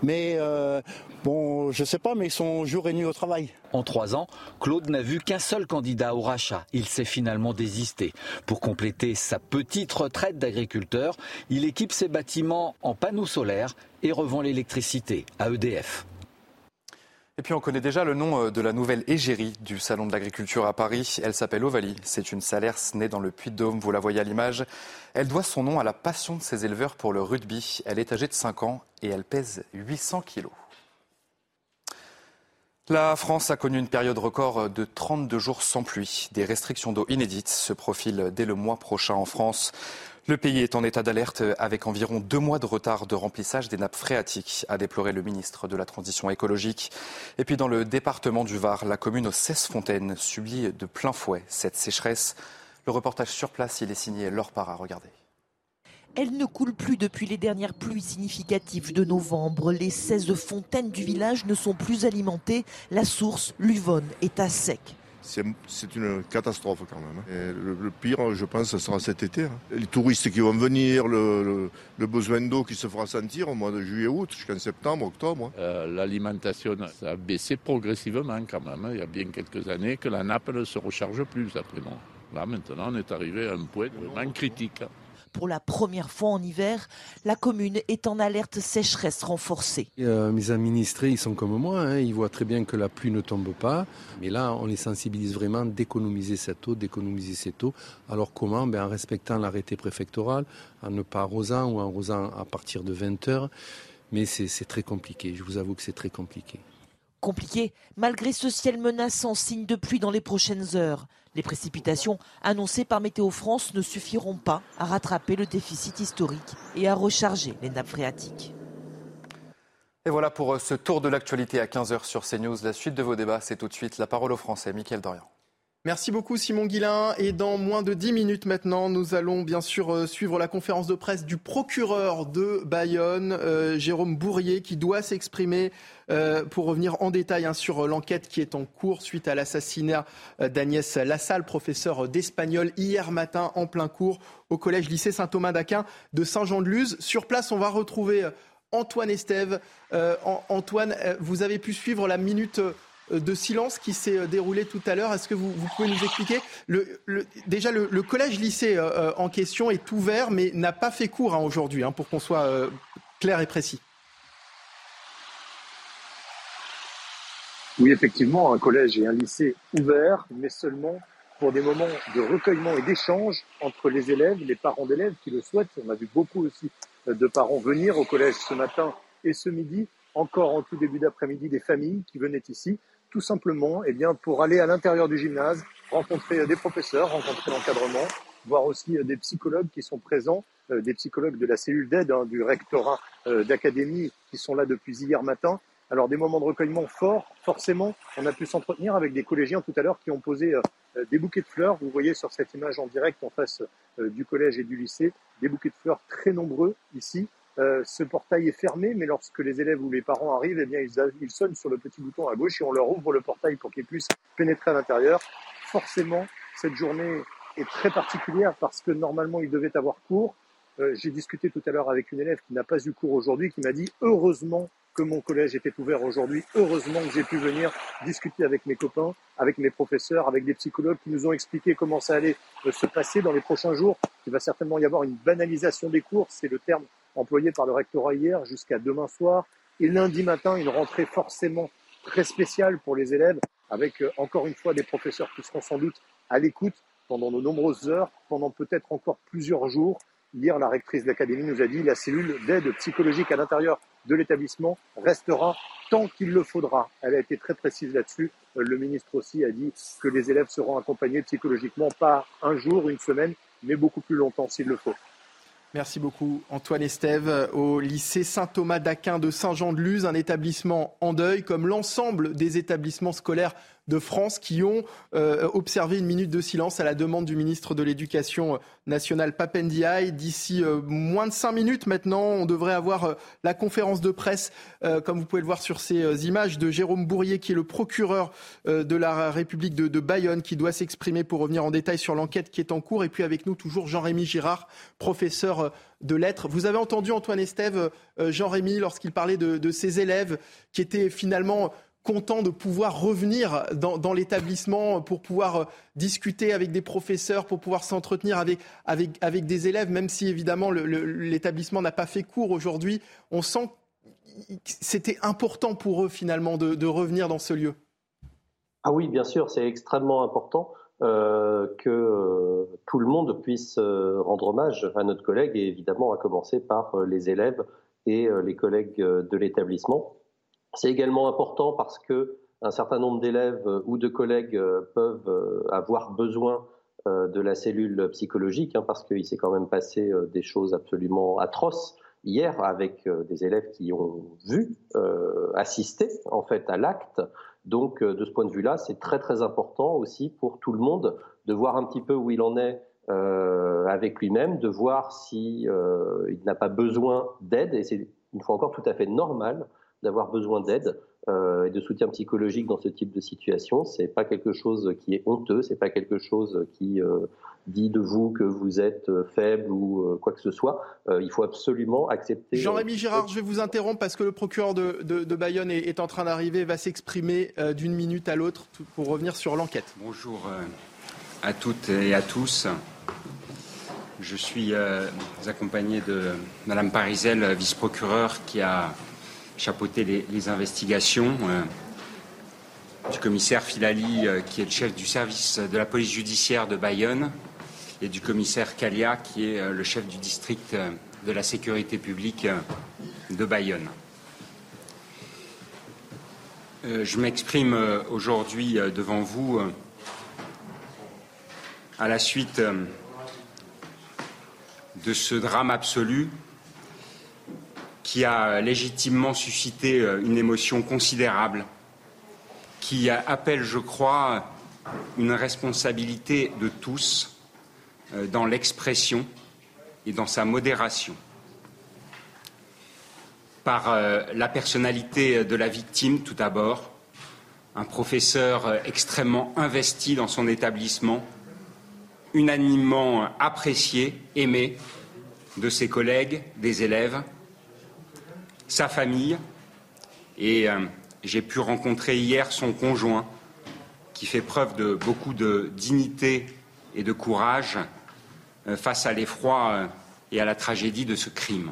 Mais euh, bon, je sais pas, mais ils sont jour et nuit au travail. En trois ans, Claude n'a vu qu'un seul candidat au rachat. Il s'est finalement désisté. Pour compléter sa petite retraite d'agriculteur, il équipe ses bâtiments en panneaux solaires et revend l'électricité à EDF. Et puis on connaît déjà le nom euh, de la nouvelle égérie du Salon de l'Agriculture à Paris. Elle s'appelle Ovalie. C'est une salerce née dans le Puy-de-Dôme, vous la voyez à l'image. Elle doit son nom à la passion de ses éleveurs pour le rugby. Elle est âgée de 5 ans et elle pèse 800 kilos. La France a connu une période record de 32 jours sans pluie. Des restrictions d'eau inédites se profilent dès le mois prochain en France. Le pays est en état d'alerte avec environ deux mois de retard de remplissage des nappes phréatiques, a déploré le ministre de la Transition écologique. Et puis dans le département du Var, la commune aux 16 fontaines subit de plein fouet cette sécheresse. Le reportage sur place, il est signé Laure Parra. Regardez. Elle ne coule plus depuis les dernières pluies significatives de novembre. Les 16 fontaines du village ne sont plus alimentées. La source, l'Uvonne, est à sec c'est une catastrophe quand même. Hein. le, pire, je pense, ce sera cet été. Hein. Les touristes qui vont venir, le, besoin d'eau qui se fera sentir au mois de juillet-août, jusqu'en septembre, octobre. Hein. Euh, l'alimentation, ça a baissé progressivement quand même. Il y a bien quelques années que la nappe ne se recharge plus après. Là, maintenant, on est arrivé à un point vraiment critique pour la première fois en hiver, la commune est en alerte sécheresse renforcée. Euh, mes administrés, ils sont comme moi, hein. ils voient très bien que la pluie ne tombe pas, mais là, on les sensibilise vraiment d'économiser cette eau, d'économiser cette eau. Alors comment? Ben, En respectant l'arrêté préfectoral, en ne pas arrosant ou en arrosant à partir de 20 heures. Mais c'est très compliqué, je vous avoue que c'est très compliqué. Compliqué, malgré ce ciel menaçant, signe de pluie dans les prochaines heures. Les précipitations annoncées par Météo France ne suffiront pas à rattraper le déficit historique et à recharger les nappes phréatiques. Et voilà pour euh, ce tour de l'actualité à 15h sur CNews. La suite de vos débats, c'est tout de suite la parole au Français. Mickaël Dorian. Merci beaucoup Simon Guillain. Et dans moins de 10 minutes maintenant, nous allons bien sûr euh, suivre la conférence de presse du procureur de Bayonne, euh, Jérôme Bourrier, qui doit s'exprimer euh, pour revenir en détail hein, sur l'enquête qui est en cours suite à l'assassinat d'Agnès Lassalle, professeur d'espagnol, hier matin en plein cours au collège lycée Saint-Thomas d'Aquin de Saint-Jean-de-Luz. Sur place, on va retrouver Antoine Estève. Antoine, vous avez pu suivre la minute de silence qui s'est euh, déroulé tout à l'heure. Est-ce que vous, pouvez nous expliquer Déjà, le, collège-lycée euh, en question est ouvert, mais n'a pas fait cours hein, aujourd'hui, hein, pour qu'on soit clair et précis. Oui, effectivement, un collège et un lycée ouverts, mais seulement pour des moments de recueillement et d'échange entre les élèves, les parents d'élèves qui le souhaitent. On a vu beaucoup aussi de parents venir au collège ce matin et ce midi, encore en tout début d'après-midi, des familles qui venaient ici tout simplement eh bien, pour aller à l'intérieur du gymnase, rencontrer des professeurs, rencontrer l'encadrement, voir aussi euh, des psychologues qui sont présents, euh, des psychologues de la cellule d'aide hein, du rectorat euh, d'académie qui sont là depuis hier matin. Alors des moments de recueillement forts, forcément, on a pu s'entretenir avec des collégiens tout à l'heure qui ont posé des bouquets de fleurs. Vous voyez sur cette image en direct en face du collège et du lycée, des bouquets de fleurs très nombreux ici, euh, ce portail est fermé, mais lorsque les élèves ou les parents arrivent, eh bien, ils, ils, sonnent sur le petit bouton à gauche et on leur ouvre le portail pour qu'ils puissent pénétrer à l'intérieur. Forcément, cette journée est très particulière parce que normalement, ils devaient avoir cours. Euh, J'ai discuté tout à l'heure avec une élève qui n'a pas eu cours aujourd'hui, qui m'a dit heureusement que mon collège était ouvert aujourd'hui, heureusement que j'ai pu venir discuter avec mes copains, avec mes professeurs, avec des psychologues qui nous ont expliqué comment ça allait euh, se passer dans les prochains jours. Il va certainement y avoir une banalisation des cours, c'est le terme employé par le rectorat hier jusqu'à demain soir. Et lundi matin, une rentrée forcément très spéciale pour les élèves, avec euh, encore une fois des professeurs qui seront sans doute à l'écoute pendant de nombreuses heures, pendant peut-être encore plusieurs jours. Hier, la rectrice de l'académie nous a dit la cellule d'aide psychologique à l'intérieur de l'établissement restera tant qu'il le faudra. Elle a été très précise là-dessus. Euh, le ministre aussi a dit que les élèves seront accompagnés psychologiquement pas un jour, une semaine, mais beaucoup plus longtemps s'il le faut. Merci beaucoup Antoine Estève au lycée Saint-Thomas d'Aquin de Saint-Jean-de-Luz, un établissement en deuil comme l'ensemble des établissements scolaires de France qui ont euh, observé une minute de silence à la demande du ministre de l'Éducation nationale Papendiaï. D'ici euh, moins de cinq minutes maintenant, on devrait avoir euh, la conférence de presse, comme vous pouvez le voir sur ces images, de Jérôme Bourrier, qui est le procureur de la République de, Bayonne, qui doit s'exprimer pour revenir en détail sur l'enquête qui est en cours. Et puis avec nous toujours Jean-Rémy Girard, professeur de lettres. Vous avez entendu Antoine Estève, Jean-Rémy, lorsqu'il parlait de ses élèves qui étaient finalement content de pouvoir revenir dans, l'établissement pour pouvoir euh, discuter avec des professeurs, pour pouvoir s'entretenir avec, avec, des élèves, même si évidemment l'établissement n'a pas fait cours aujourd'hui. On sent que c'était important pour eux finalement de, revenir dans ce lieu. Ah oui, bien sûr, c'est extrêmement important. Euh, que euh, tout le monde puisse rendre hommage à notre collègue et évidemment à commencer par les élèves et les collègues de l'établissement. C'est également important parce que un certain nombre d'élèves euh, ou de collègues euh, peuvent euh, avoir besoin de la cellule psychologique, hein, parce qu'il s'est quand même passé des choses absolument atroces hier avec des élèves qui ont vu, assister en fait à l'acte. Donc de ce point de vue-là, c'est très très important aussi pour tout le monde de voir un petit peu où il en est avec lui-même, de voir si il n'a pas besoin d'aide, et c'est une fois encore tout à fait normal d'avoir besoin d'aide euh, et de soutien psychologique dans ce type de situation. C'est pas quelque chose qui est honteux, c'est pas quelque chose qui euh, dit de vous que vous êtes euh, faible ou quoi que ce soit. il faut absolument accepter. Jean-Rémy Girard, je vais vous interrompre parce que le procureur de, de, Bayonne est, est, en train d'arriver, va s'exprimer d'une minute à l'autre pour revenir sur l'enquête. Bonjour à toutes et à tous. Je suis accompagné de Madame Parisel, vice-procureure, qui a chapeauter les, investigations, euh, du commissaire Filali, euh, qui est le chef du service de la police judiciaire de Bayonne, et du commissaire Calia, qui est euh, le chef du district de la sécurité publique de Bayonne. Je m'exprime aujourd'hui devant vous à la suite de ce drame absolu qui a légitimement suscité euh, une émotion considérable, qui appelle, je crois, une responsabilité de tous euh, dans l'expression et dans sa modération. Par euh, la personnalité de la victime, tout d'abord, un professeur extrêmement investi dans son établissement, unanimement apprécié, aimé de ses collègues, des élèves, sa famille et euh, j'ai pu rencontrer hier son conjoint qui fait preuve de beaucoup de dignité et de courage euh, face à l'effroi euh, et à la tragédie de ce crime.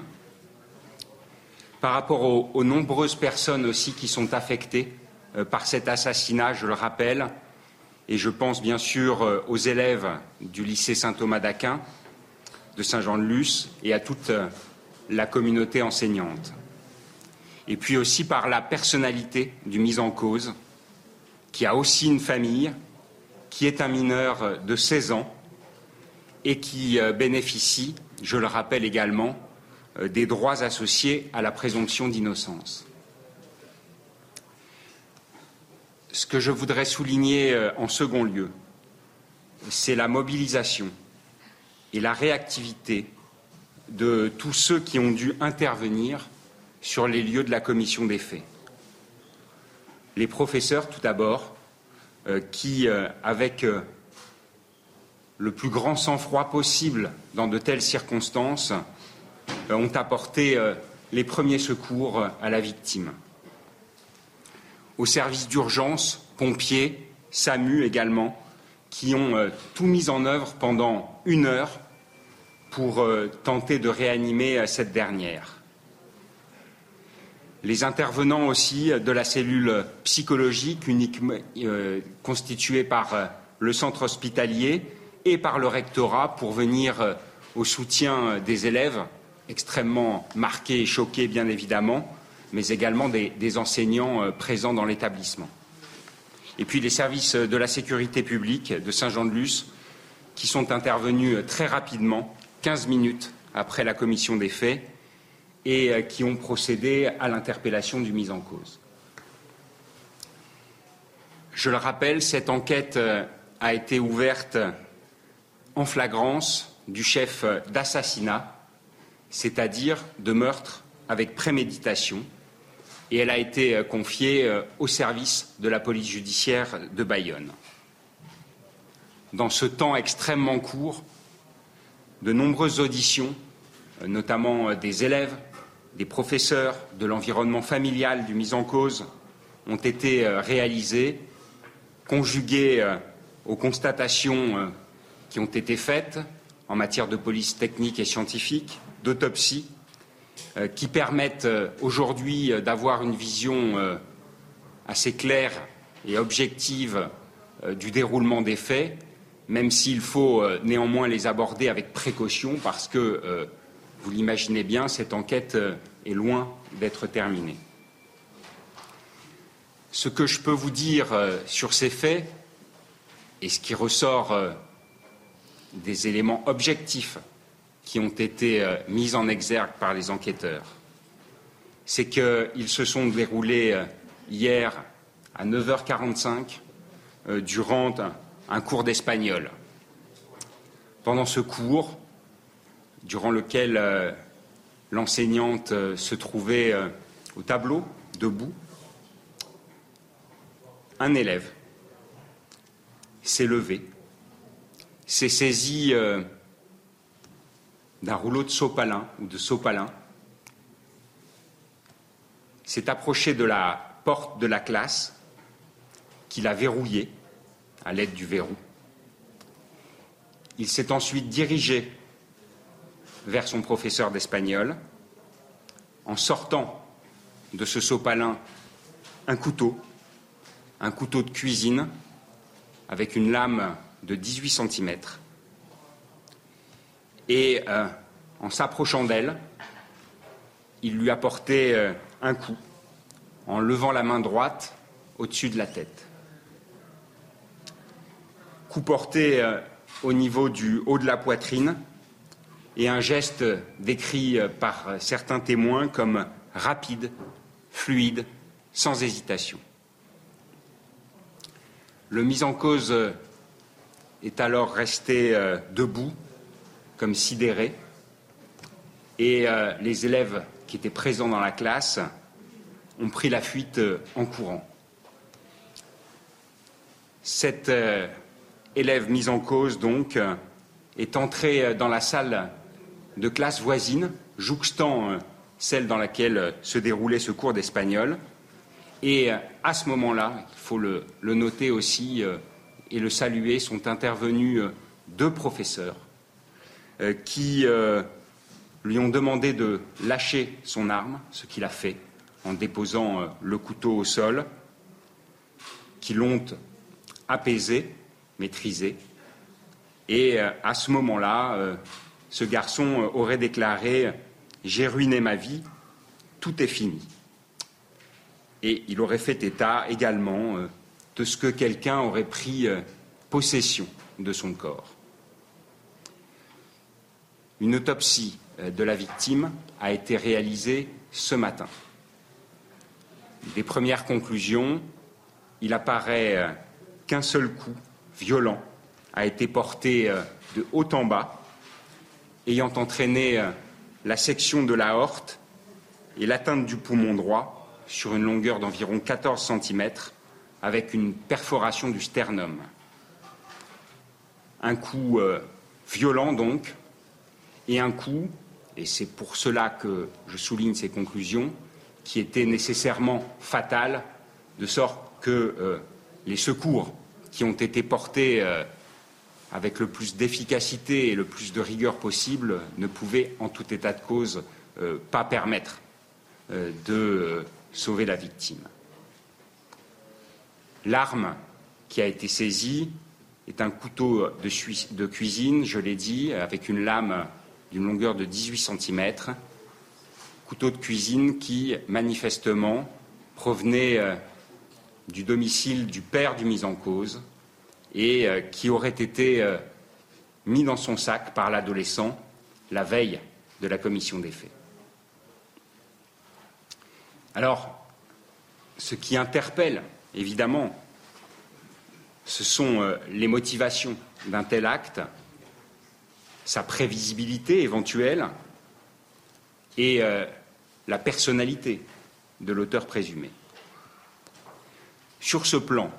Par rapport aux, nombreuses personnes aussi qui sont affectées par cet assassinat, je le rappelle, et je pense bien sûr aux élèves du lycée Saint-Thomas d'Aquin, de Saint-Jean-de-Luz, et à toute la communauté enseignante et puis aussi par la personnalité du mis en cause, qui a aussi une famille, qui est un mineur de 16 ans et qui euh, bénéficie, je le rappelle également, euh, des droits associés à la présomption d'innocence. Ce que je voudrais souligner euh, en second lieu, c'est la mobilisation et la réactivité de tous ceux qui ont dû intervenir sur les lieux de la commission des faits. Les professeurs, tout d'abord, euh, qui, euh, avec euh, le plus grand sang-froid possible dans de telles circonstances, ont apporté les premiers secours à la victime. Au service d'urgence, pompiers, SAMU également, qui ont tout mis en œuvre pendant une heure pour tenter de réanimer cette dernière les intervenants aussi de la cellule psychologique euh, constituée par euh, le centre hospitalier et par le rectorat pour venir euh, au soutien des élèves extrêmement marqués et choqués bien évidemment, mais également des, des enseignants présents dans l'établissement. Et puis les services de la sécurité publique de Saint-Jean-de-Luz qui sont intervenus très rapidement, 15 minutes après la commission des faits, et euh, qui ont procédé à l'interpellation du mis en cause. Je le rappelle, cette enquête a été ouverte en flagrance du chef d'assassinat, c'est-à-dire de meurtre avec préméditation, et elle a été confiée au service de la police judiciaire de Bayonne. Dans ce temps extrêmement court, de nombreuses auditions, notamment des élèves, des professeurs, de l'environnement familial du mis en cause, ont été réalisées, conjuguées aux constatations qui ont été faites en matière de police technique et scientifique, d'autopsie, qui permettent aujourd'hui d'avoir une vision assez claire et objective du déroulement des faits, même s'il faut néanmoins les aborder avec précaution parce que, vous l'imaginez bien, cette enquête est loin d'être terminée. Ce que je peux vous dire sur ces faits, et ce qui ressort des éléments objectifs qui ont été mis en exergue par les enquêteurs, c'est qu'ils se sont déroulés hier à 9h45 durant un cours d'espagnol. Pendant ce cours, durant lequel l'enseignante se trouvait au tableau, debout, un élève s'est levé, s'est saisi d'un rouleau de sopalin ou de sopalin, s'est approché de la porte de la classe, qu'il a verrouillée à l'aide du verrou. Il s'est ensuite dirigé vers son professeur d'espagnol en sortant de ce sopalin un couteau, un couteau de cuisine avec une lame de 18 cm. Et euh, en s'approchant d'elle, il lui a porté euh, un coup en levant la main droite au-dessus de la tête. Coup porté euh, au niveau du haut de la poitrine et un geste décrit par certains témoins comme rapide, fluide, sans hésitation. Le mis en cause est alors resté debout, comme sidéré, et les élèves qui étaient présents dans la classe ont pris la fuite en courant. Cet élève mis en cause, donc, est entré dans la salle de classe voisine, jouxtant celle dans laquelle se déroulait ce cours d'espagnol. Et à ce moment-là, il faut le, le noter aussi et le saluer, sont intervenus deux professeurs qui lui ont demandé de lâcher son arme, ce qu'il a fait en déposant le couteau au sol, qui l'ont apaisé, maîtrisé. Et à ce moment-là, ce garçon aurait déclaré J'ai ruiné ma vie, tout est fini. Et il aurait fait état également de ce que quelqu'un aurait pris possession de son corps. Une autopsie de la victime a été réalisée ce matin. Des premières conclusions, il apparaît qu'un seul coup violent a été porté de haut en bas, ayant entraîné la section de la horte et l'atteinte du poumon droit sur une longueur d'environ 14 cm, avec une perforation du sternum. Un coup violent donc, et un coup, et c'est pour cela que je souligne ces conclusions, qui était nécessairement fatal, de sorte que euh, les secours qui ont été portés euh, avec le plus d'efficacité et le plus de rigueur possible ne pouvaient, en tout état de cause, euh, pas permettre de sauver la victime. L'arme qui a été saisie est un couteau de, de cuisine, je l'ai dit, avec une lame d'une longueur de 18 cm, couteau de cuisine qui, manifestement, provenait du domicile du père du mis en cause et qui aurait été mis dans son sac par l'adolescent la veille de la commission des faits. Alors, ce qui interpelle, évidemment, ce sont euh, les motivations d'un tel acte, sa prévisibilité éventuelle et euh, la personnalité de l'auteur présumé. Sur ce plan,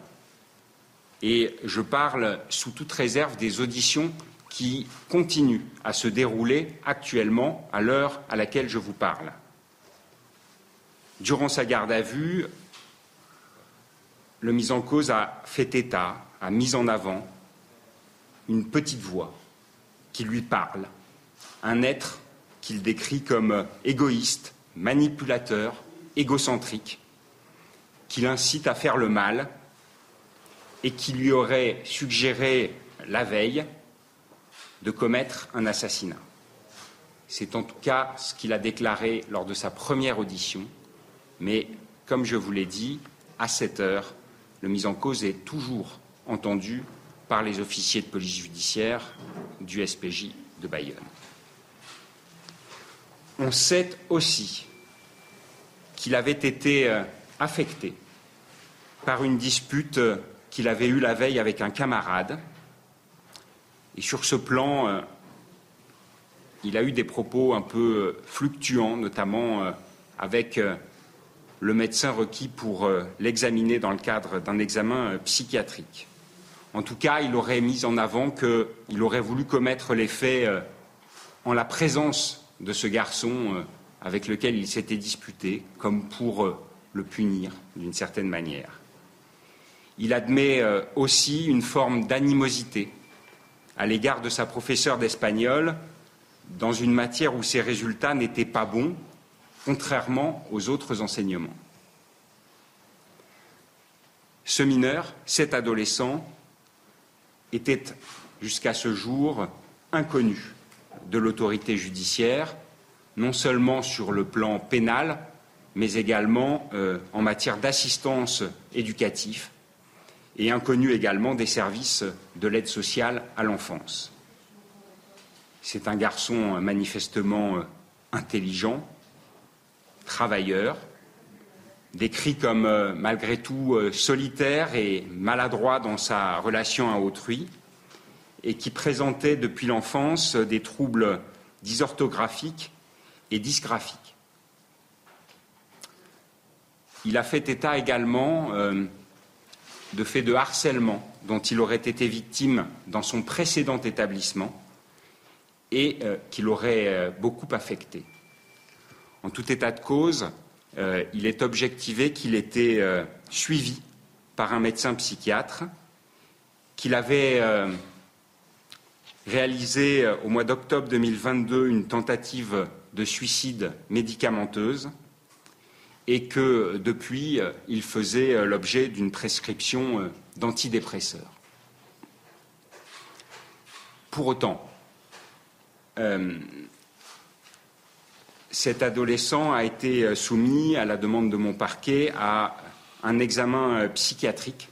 et je parle sous toute réserve des auditions qui continuent à se dérouler actuellement à l'heure à laquelle je vous parle. Durant sa garde à vue, le mis en cause a fait état, a mis en avant une petite voix qui lui parle, un être qu'il décrit comme égoïste, manipulateur, égocentrique, qui l'incite à faire le mal et qui lui aurait suggéré la veille de commettre un assassinat. C'est en tout cas ce qu'il a déclaré lors de sa première audition, mais comme je vous l'ai dit, à cette heure, le mis en cause est toujours entendu par les officiers de police judiciaire du SPJ de Bayonne. On sait aussi qu'il avait été euh, affecté par une dispute euh, qu'il avait eue la veille avec un camarade. Et sur ce plan, euh, il a eu des propos un peu fluctuants, notamment avec le médecin requis pour l'examiner dans le cadre d'un examen psychiatrique. En tout cas, il aurait mis en avant qu'il aurait voulu commettre les faits en la présence de ce garçon avec lequel il s'était disputé, comme pour euh, le punir d'une certaine manière. Il admet euh, aussi une forme d'animosité à l'égard de sa professeure d'espagnol dans une matière où ses résultats n'étaient pas bons, contrairement aux autres enseignements. Ce mineur, cet adolescent, était jusqu'à ce jour inconnu de l'autorité judiciaire non seulement sur le plan pénal, mais également euh, en matière d'assistance éducative et inconnu également des services de l'aide sociale à l'enfance. C'est un garçon manifestement euh, intelligent, travailleur, décrit comme euh, malgré tout solitaire et maladroit dans sa relation à autrui, et qui présentait depuis l'enfance des troubles dysorthographiques et dysgraphique. Il a fait état également euh, de faits de harcèlement dont il aurait été victime dans son précédent établissement et euh, qui l'aurait euh, beaucoup affecté. En tout état de cause, il est objectivé qu'il était suivi par un médecin psychiatre, qu'il avait réalisé au mois d'octobre 2022 une tentative de suicide médicamenteuse et que depuis, il faisait l'objet d'une prescription euh, d'antidépresseurs. Pour autant, euh, cet adolescent a été euh, soumis, à la demande de mon parquet, à un examen psychiatrique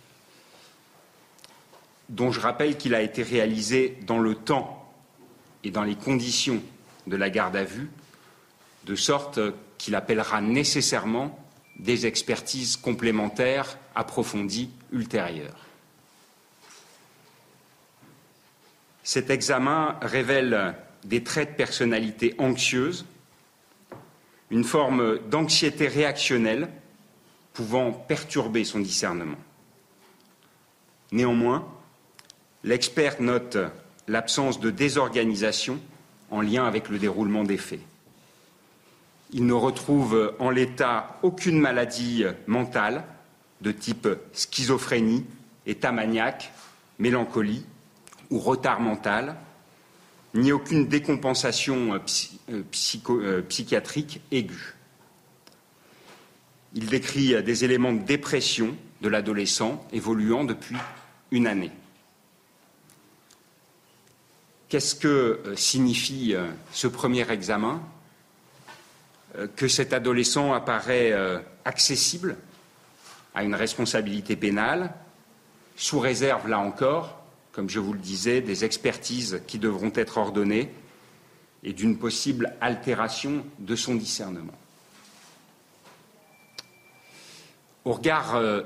dont je rappelle qu'il a été réalisé dans le temps et dans les conditions de la garde à vue de sorte qu'il appellera nécessairement des expertises complémentaires approfondies ultérieures. Cet examen révèle des traits de personnalité anxieuse, une forme d'anxiété réactionnelle pouvant perturber son discernement. Néanmoins, l'expert note l'absence de désorganisation en lien avec le déroulement des faits. Il ne retrouve en l'état aucune maladie mentale de type schizophrénie, état maniaque, mélancolie ou retard mental, ni aucune décompensation euh, euh, psychiatrique aiguë. Il décrit des éléments de dépression de l'adolescent évoluant depuis une année. Qu'est-ce que euh, signifie ce premier examen? euh, que cet adolescent apparaît euh, accessible à une responsabilité pénale, sous réserve, là encore, comme je vous le disais, des expertises qui devront être ordonnées et d'une possible altération de son discernement. Au regard euh,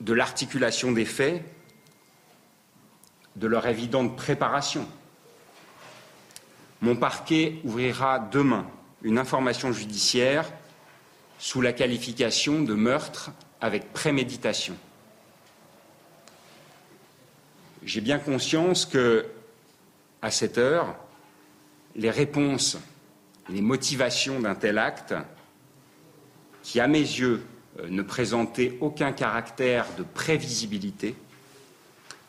de l'articulation des faits, de leur évidente préparation. Mon parquet ouvrira demain une information judiciaire sous la qualification de meurtre avec préméditation. J'ai bien conscience que, à cette heure, les réponses, les motivations d'un tel acte, qui, à mes yeux, euh, ne présentaient aucun caractère de prévisibilité,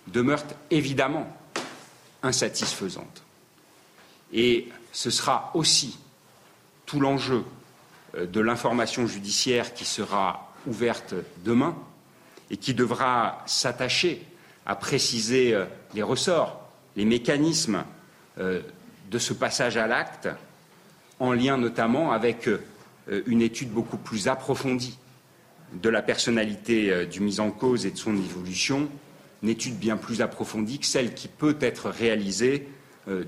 demeurent évidemment insatisfaisantes. Et ce sera aussi tout l'enjeu euh, de l'information judiciaire qui sera ouverte demain et qui devra s'attacher à préciser euh, les ressorts, les mécanismes euh, de ce passage à l'acte, en lien notamment avec une étude beaucoup plus approfondie de la personnalité du mis en cause et de son évolution, une étude bien plus approfondie que celle qui peut être réalisée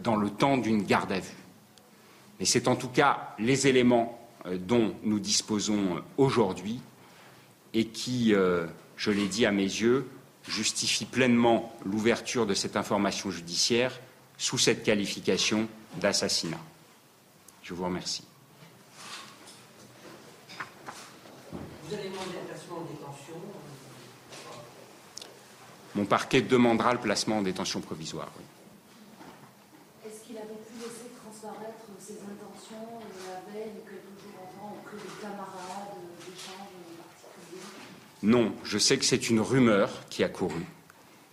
dans le temps d'une garde à vue. Mais c'est en tout cas les éléments euh, dont nous disposons aujourd'hui et qui, euh, je l'ai dit à mes yeux, justifient pleinement l'ouverture de cette information judiciaire sous cette qualification d'assassinat. Je vous remercie. Vous allez demander le placement en détention Mon parquet demandera le placement en détention provisoire. Oui. Non, je sais que c'est une rumeur qui a couru.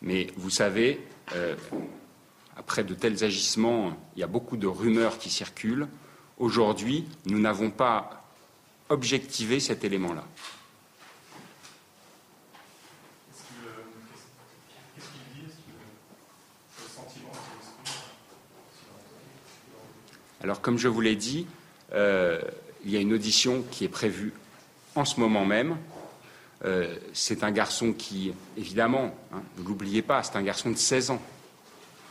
Mais vous savez, euh, après de tels agissements, il y a beaucoup de rumeurs qui circulent. Aujourd'hui, nous n'avons pas objectivé cet élément-là. Alors, comme je vous l'ai dit, euh, il y a une audition qui est prévue en ce moment même euh, c'est un garçon qui, évidemment, hein, ne l'oubliez pas, c'est un garçon de 16 ans,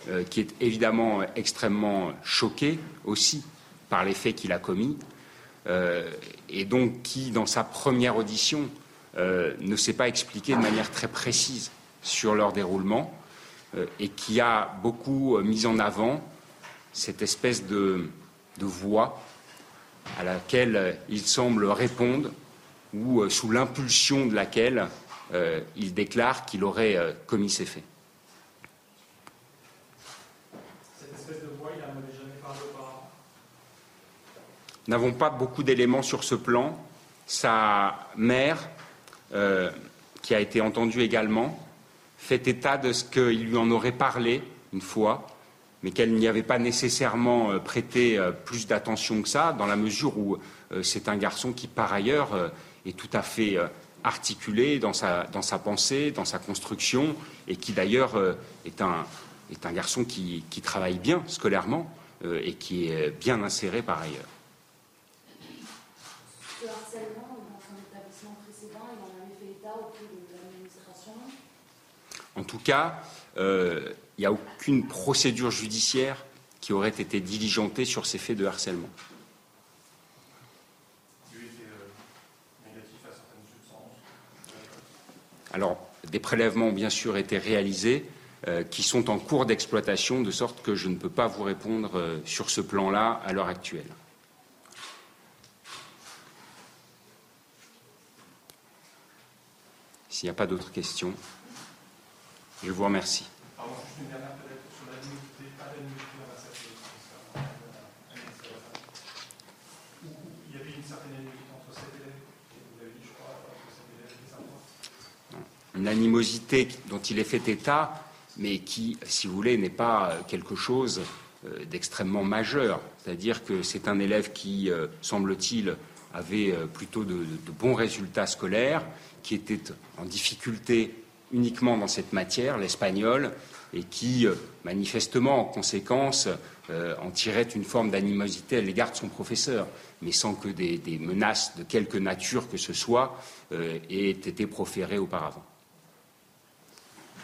euh, qui est évidemment extrêmement choqué aussi par les faits qu'il a commis, euh, et donc qui, dans sa première audition, ne s'est pas expliqué de manière très précise sur leur déroulement, et qui a beaucoup mis en avant cette espèce de, de voix à laquelle il semble répondre ou euh, sous l'impulsion de laquelle euh, il déclare qu'il aurait euh, commis ces faits. Cette espèce de voix, il n'en avait jamais parlé auparavant Nous n'avons pas beaucoup d'éléments sur ce plan. Sa mère, qui a été entendue également, fait état de ce qu'il lui en aurait parlé une fois, mais qu'elle n'y avait pas nécessairement prêté plus d'attention que ça, dans la mesure où c'est un garçon qui, par ailleurs, est tout à fait euh, articulé dans sa, dans sa pensée, dans sa construction, et qui d'ailleurs euh, est un, est un garçon qui, qui travaille bien scolairement euh, et qui est bien inséré par ailleurs. Ce harcèlement dans son établissement précédent, il en avait fait état auprès de l'administration? En tout cas, il n'y a aucune procédure judiciaire qui aurait été diligentée sur ces faits de harcèlement. Alors, des prélèvements ont bien sûr été réalisés, euh, qui sont en cours d'exploitation, de sorte que je ne peux pas vous répondre euh, sur ce plan-là à l'heure actuelle. S'il n'y a pas d'autres questions, je vous remercie. Une animosité dont il est fait état, mais qui, si vous voulez, n'est pas quelque chose euh, d'extrêmement majeur. C'est-à-dire que c'est un élève qui, euh, semble-t-il, avait euh, plutôt de, bons résultats scolaires, qui était en difficulté uniquement dans cette matière, l'espagnol, et qui, manifestement, en conséquence, en tirait une forme d'animosité à l'égard de son professeur, mais sans que des, menaces de quelque nature que ce soit aient été proférées auparavant.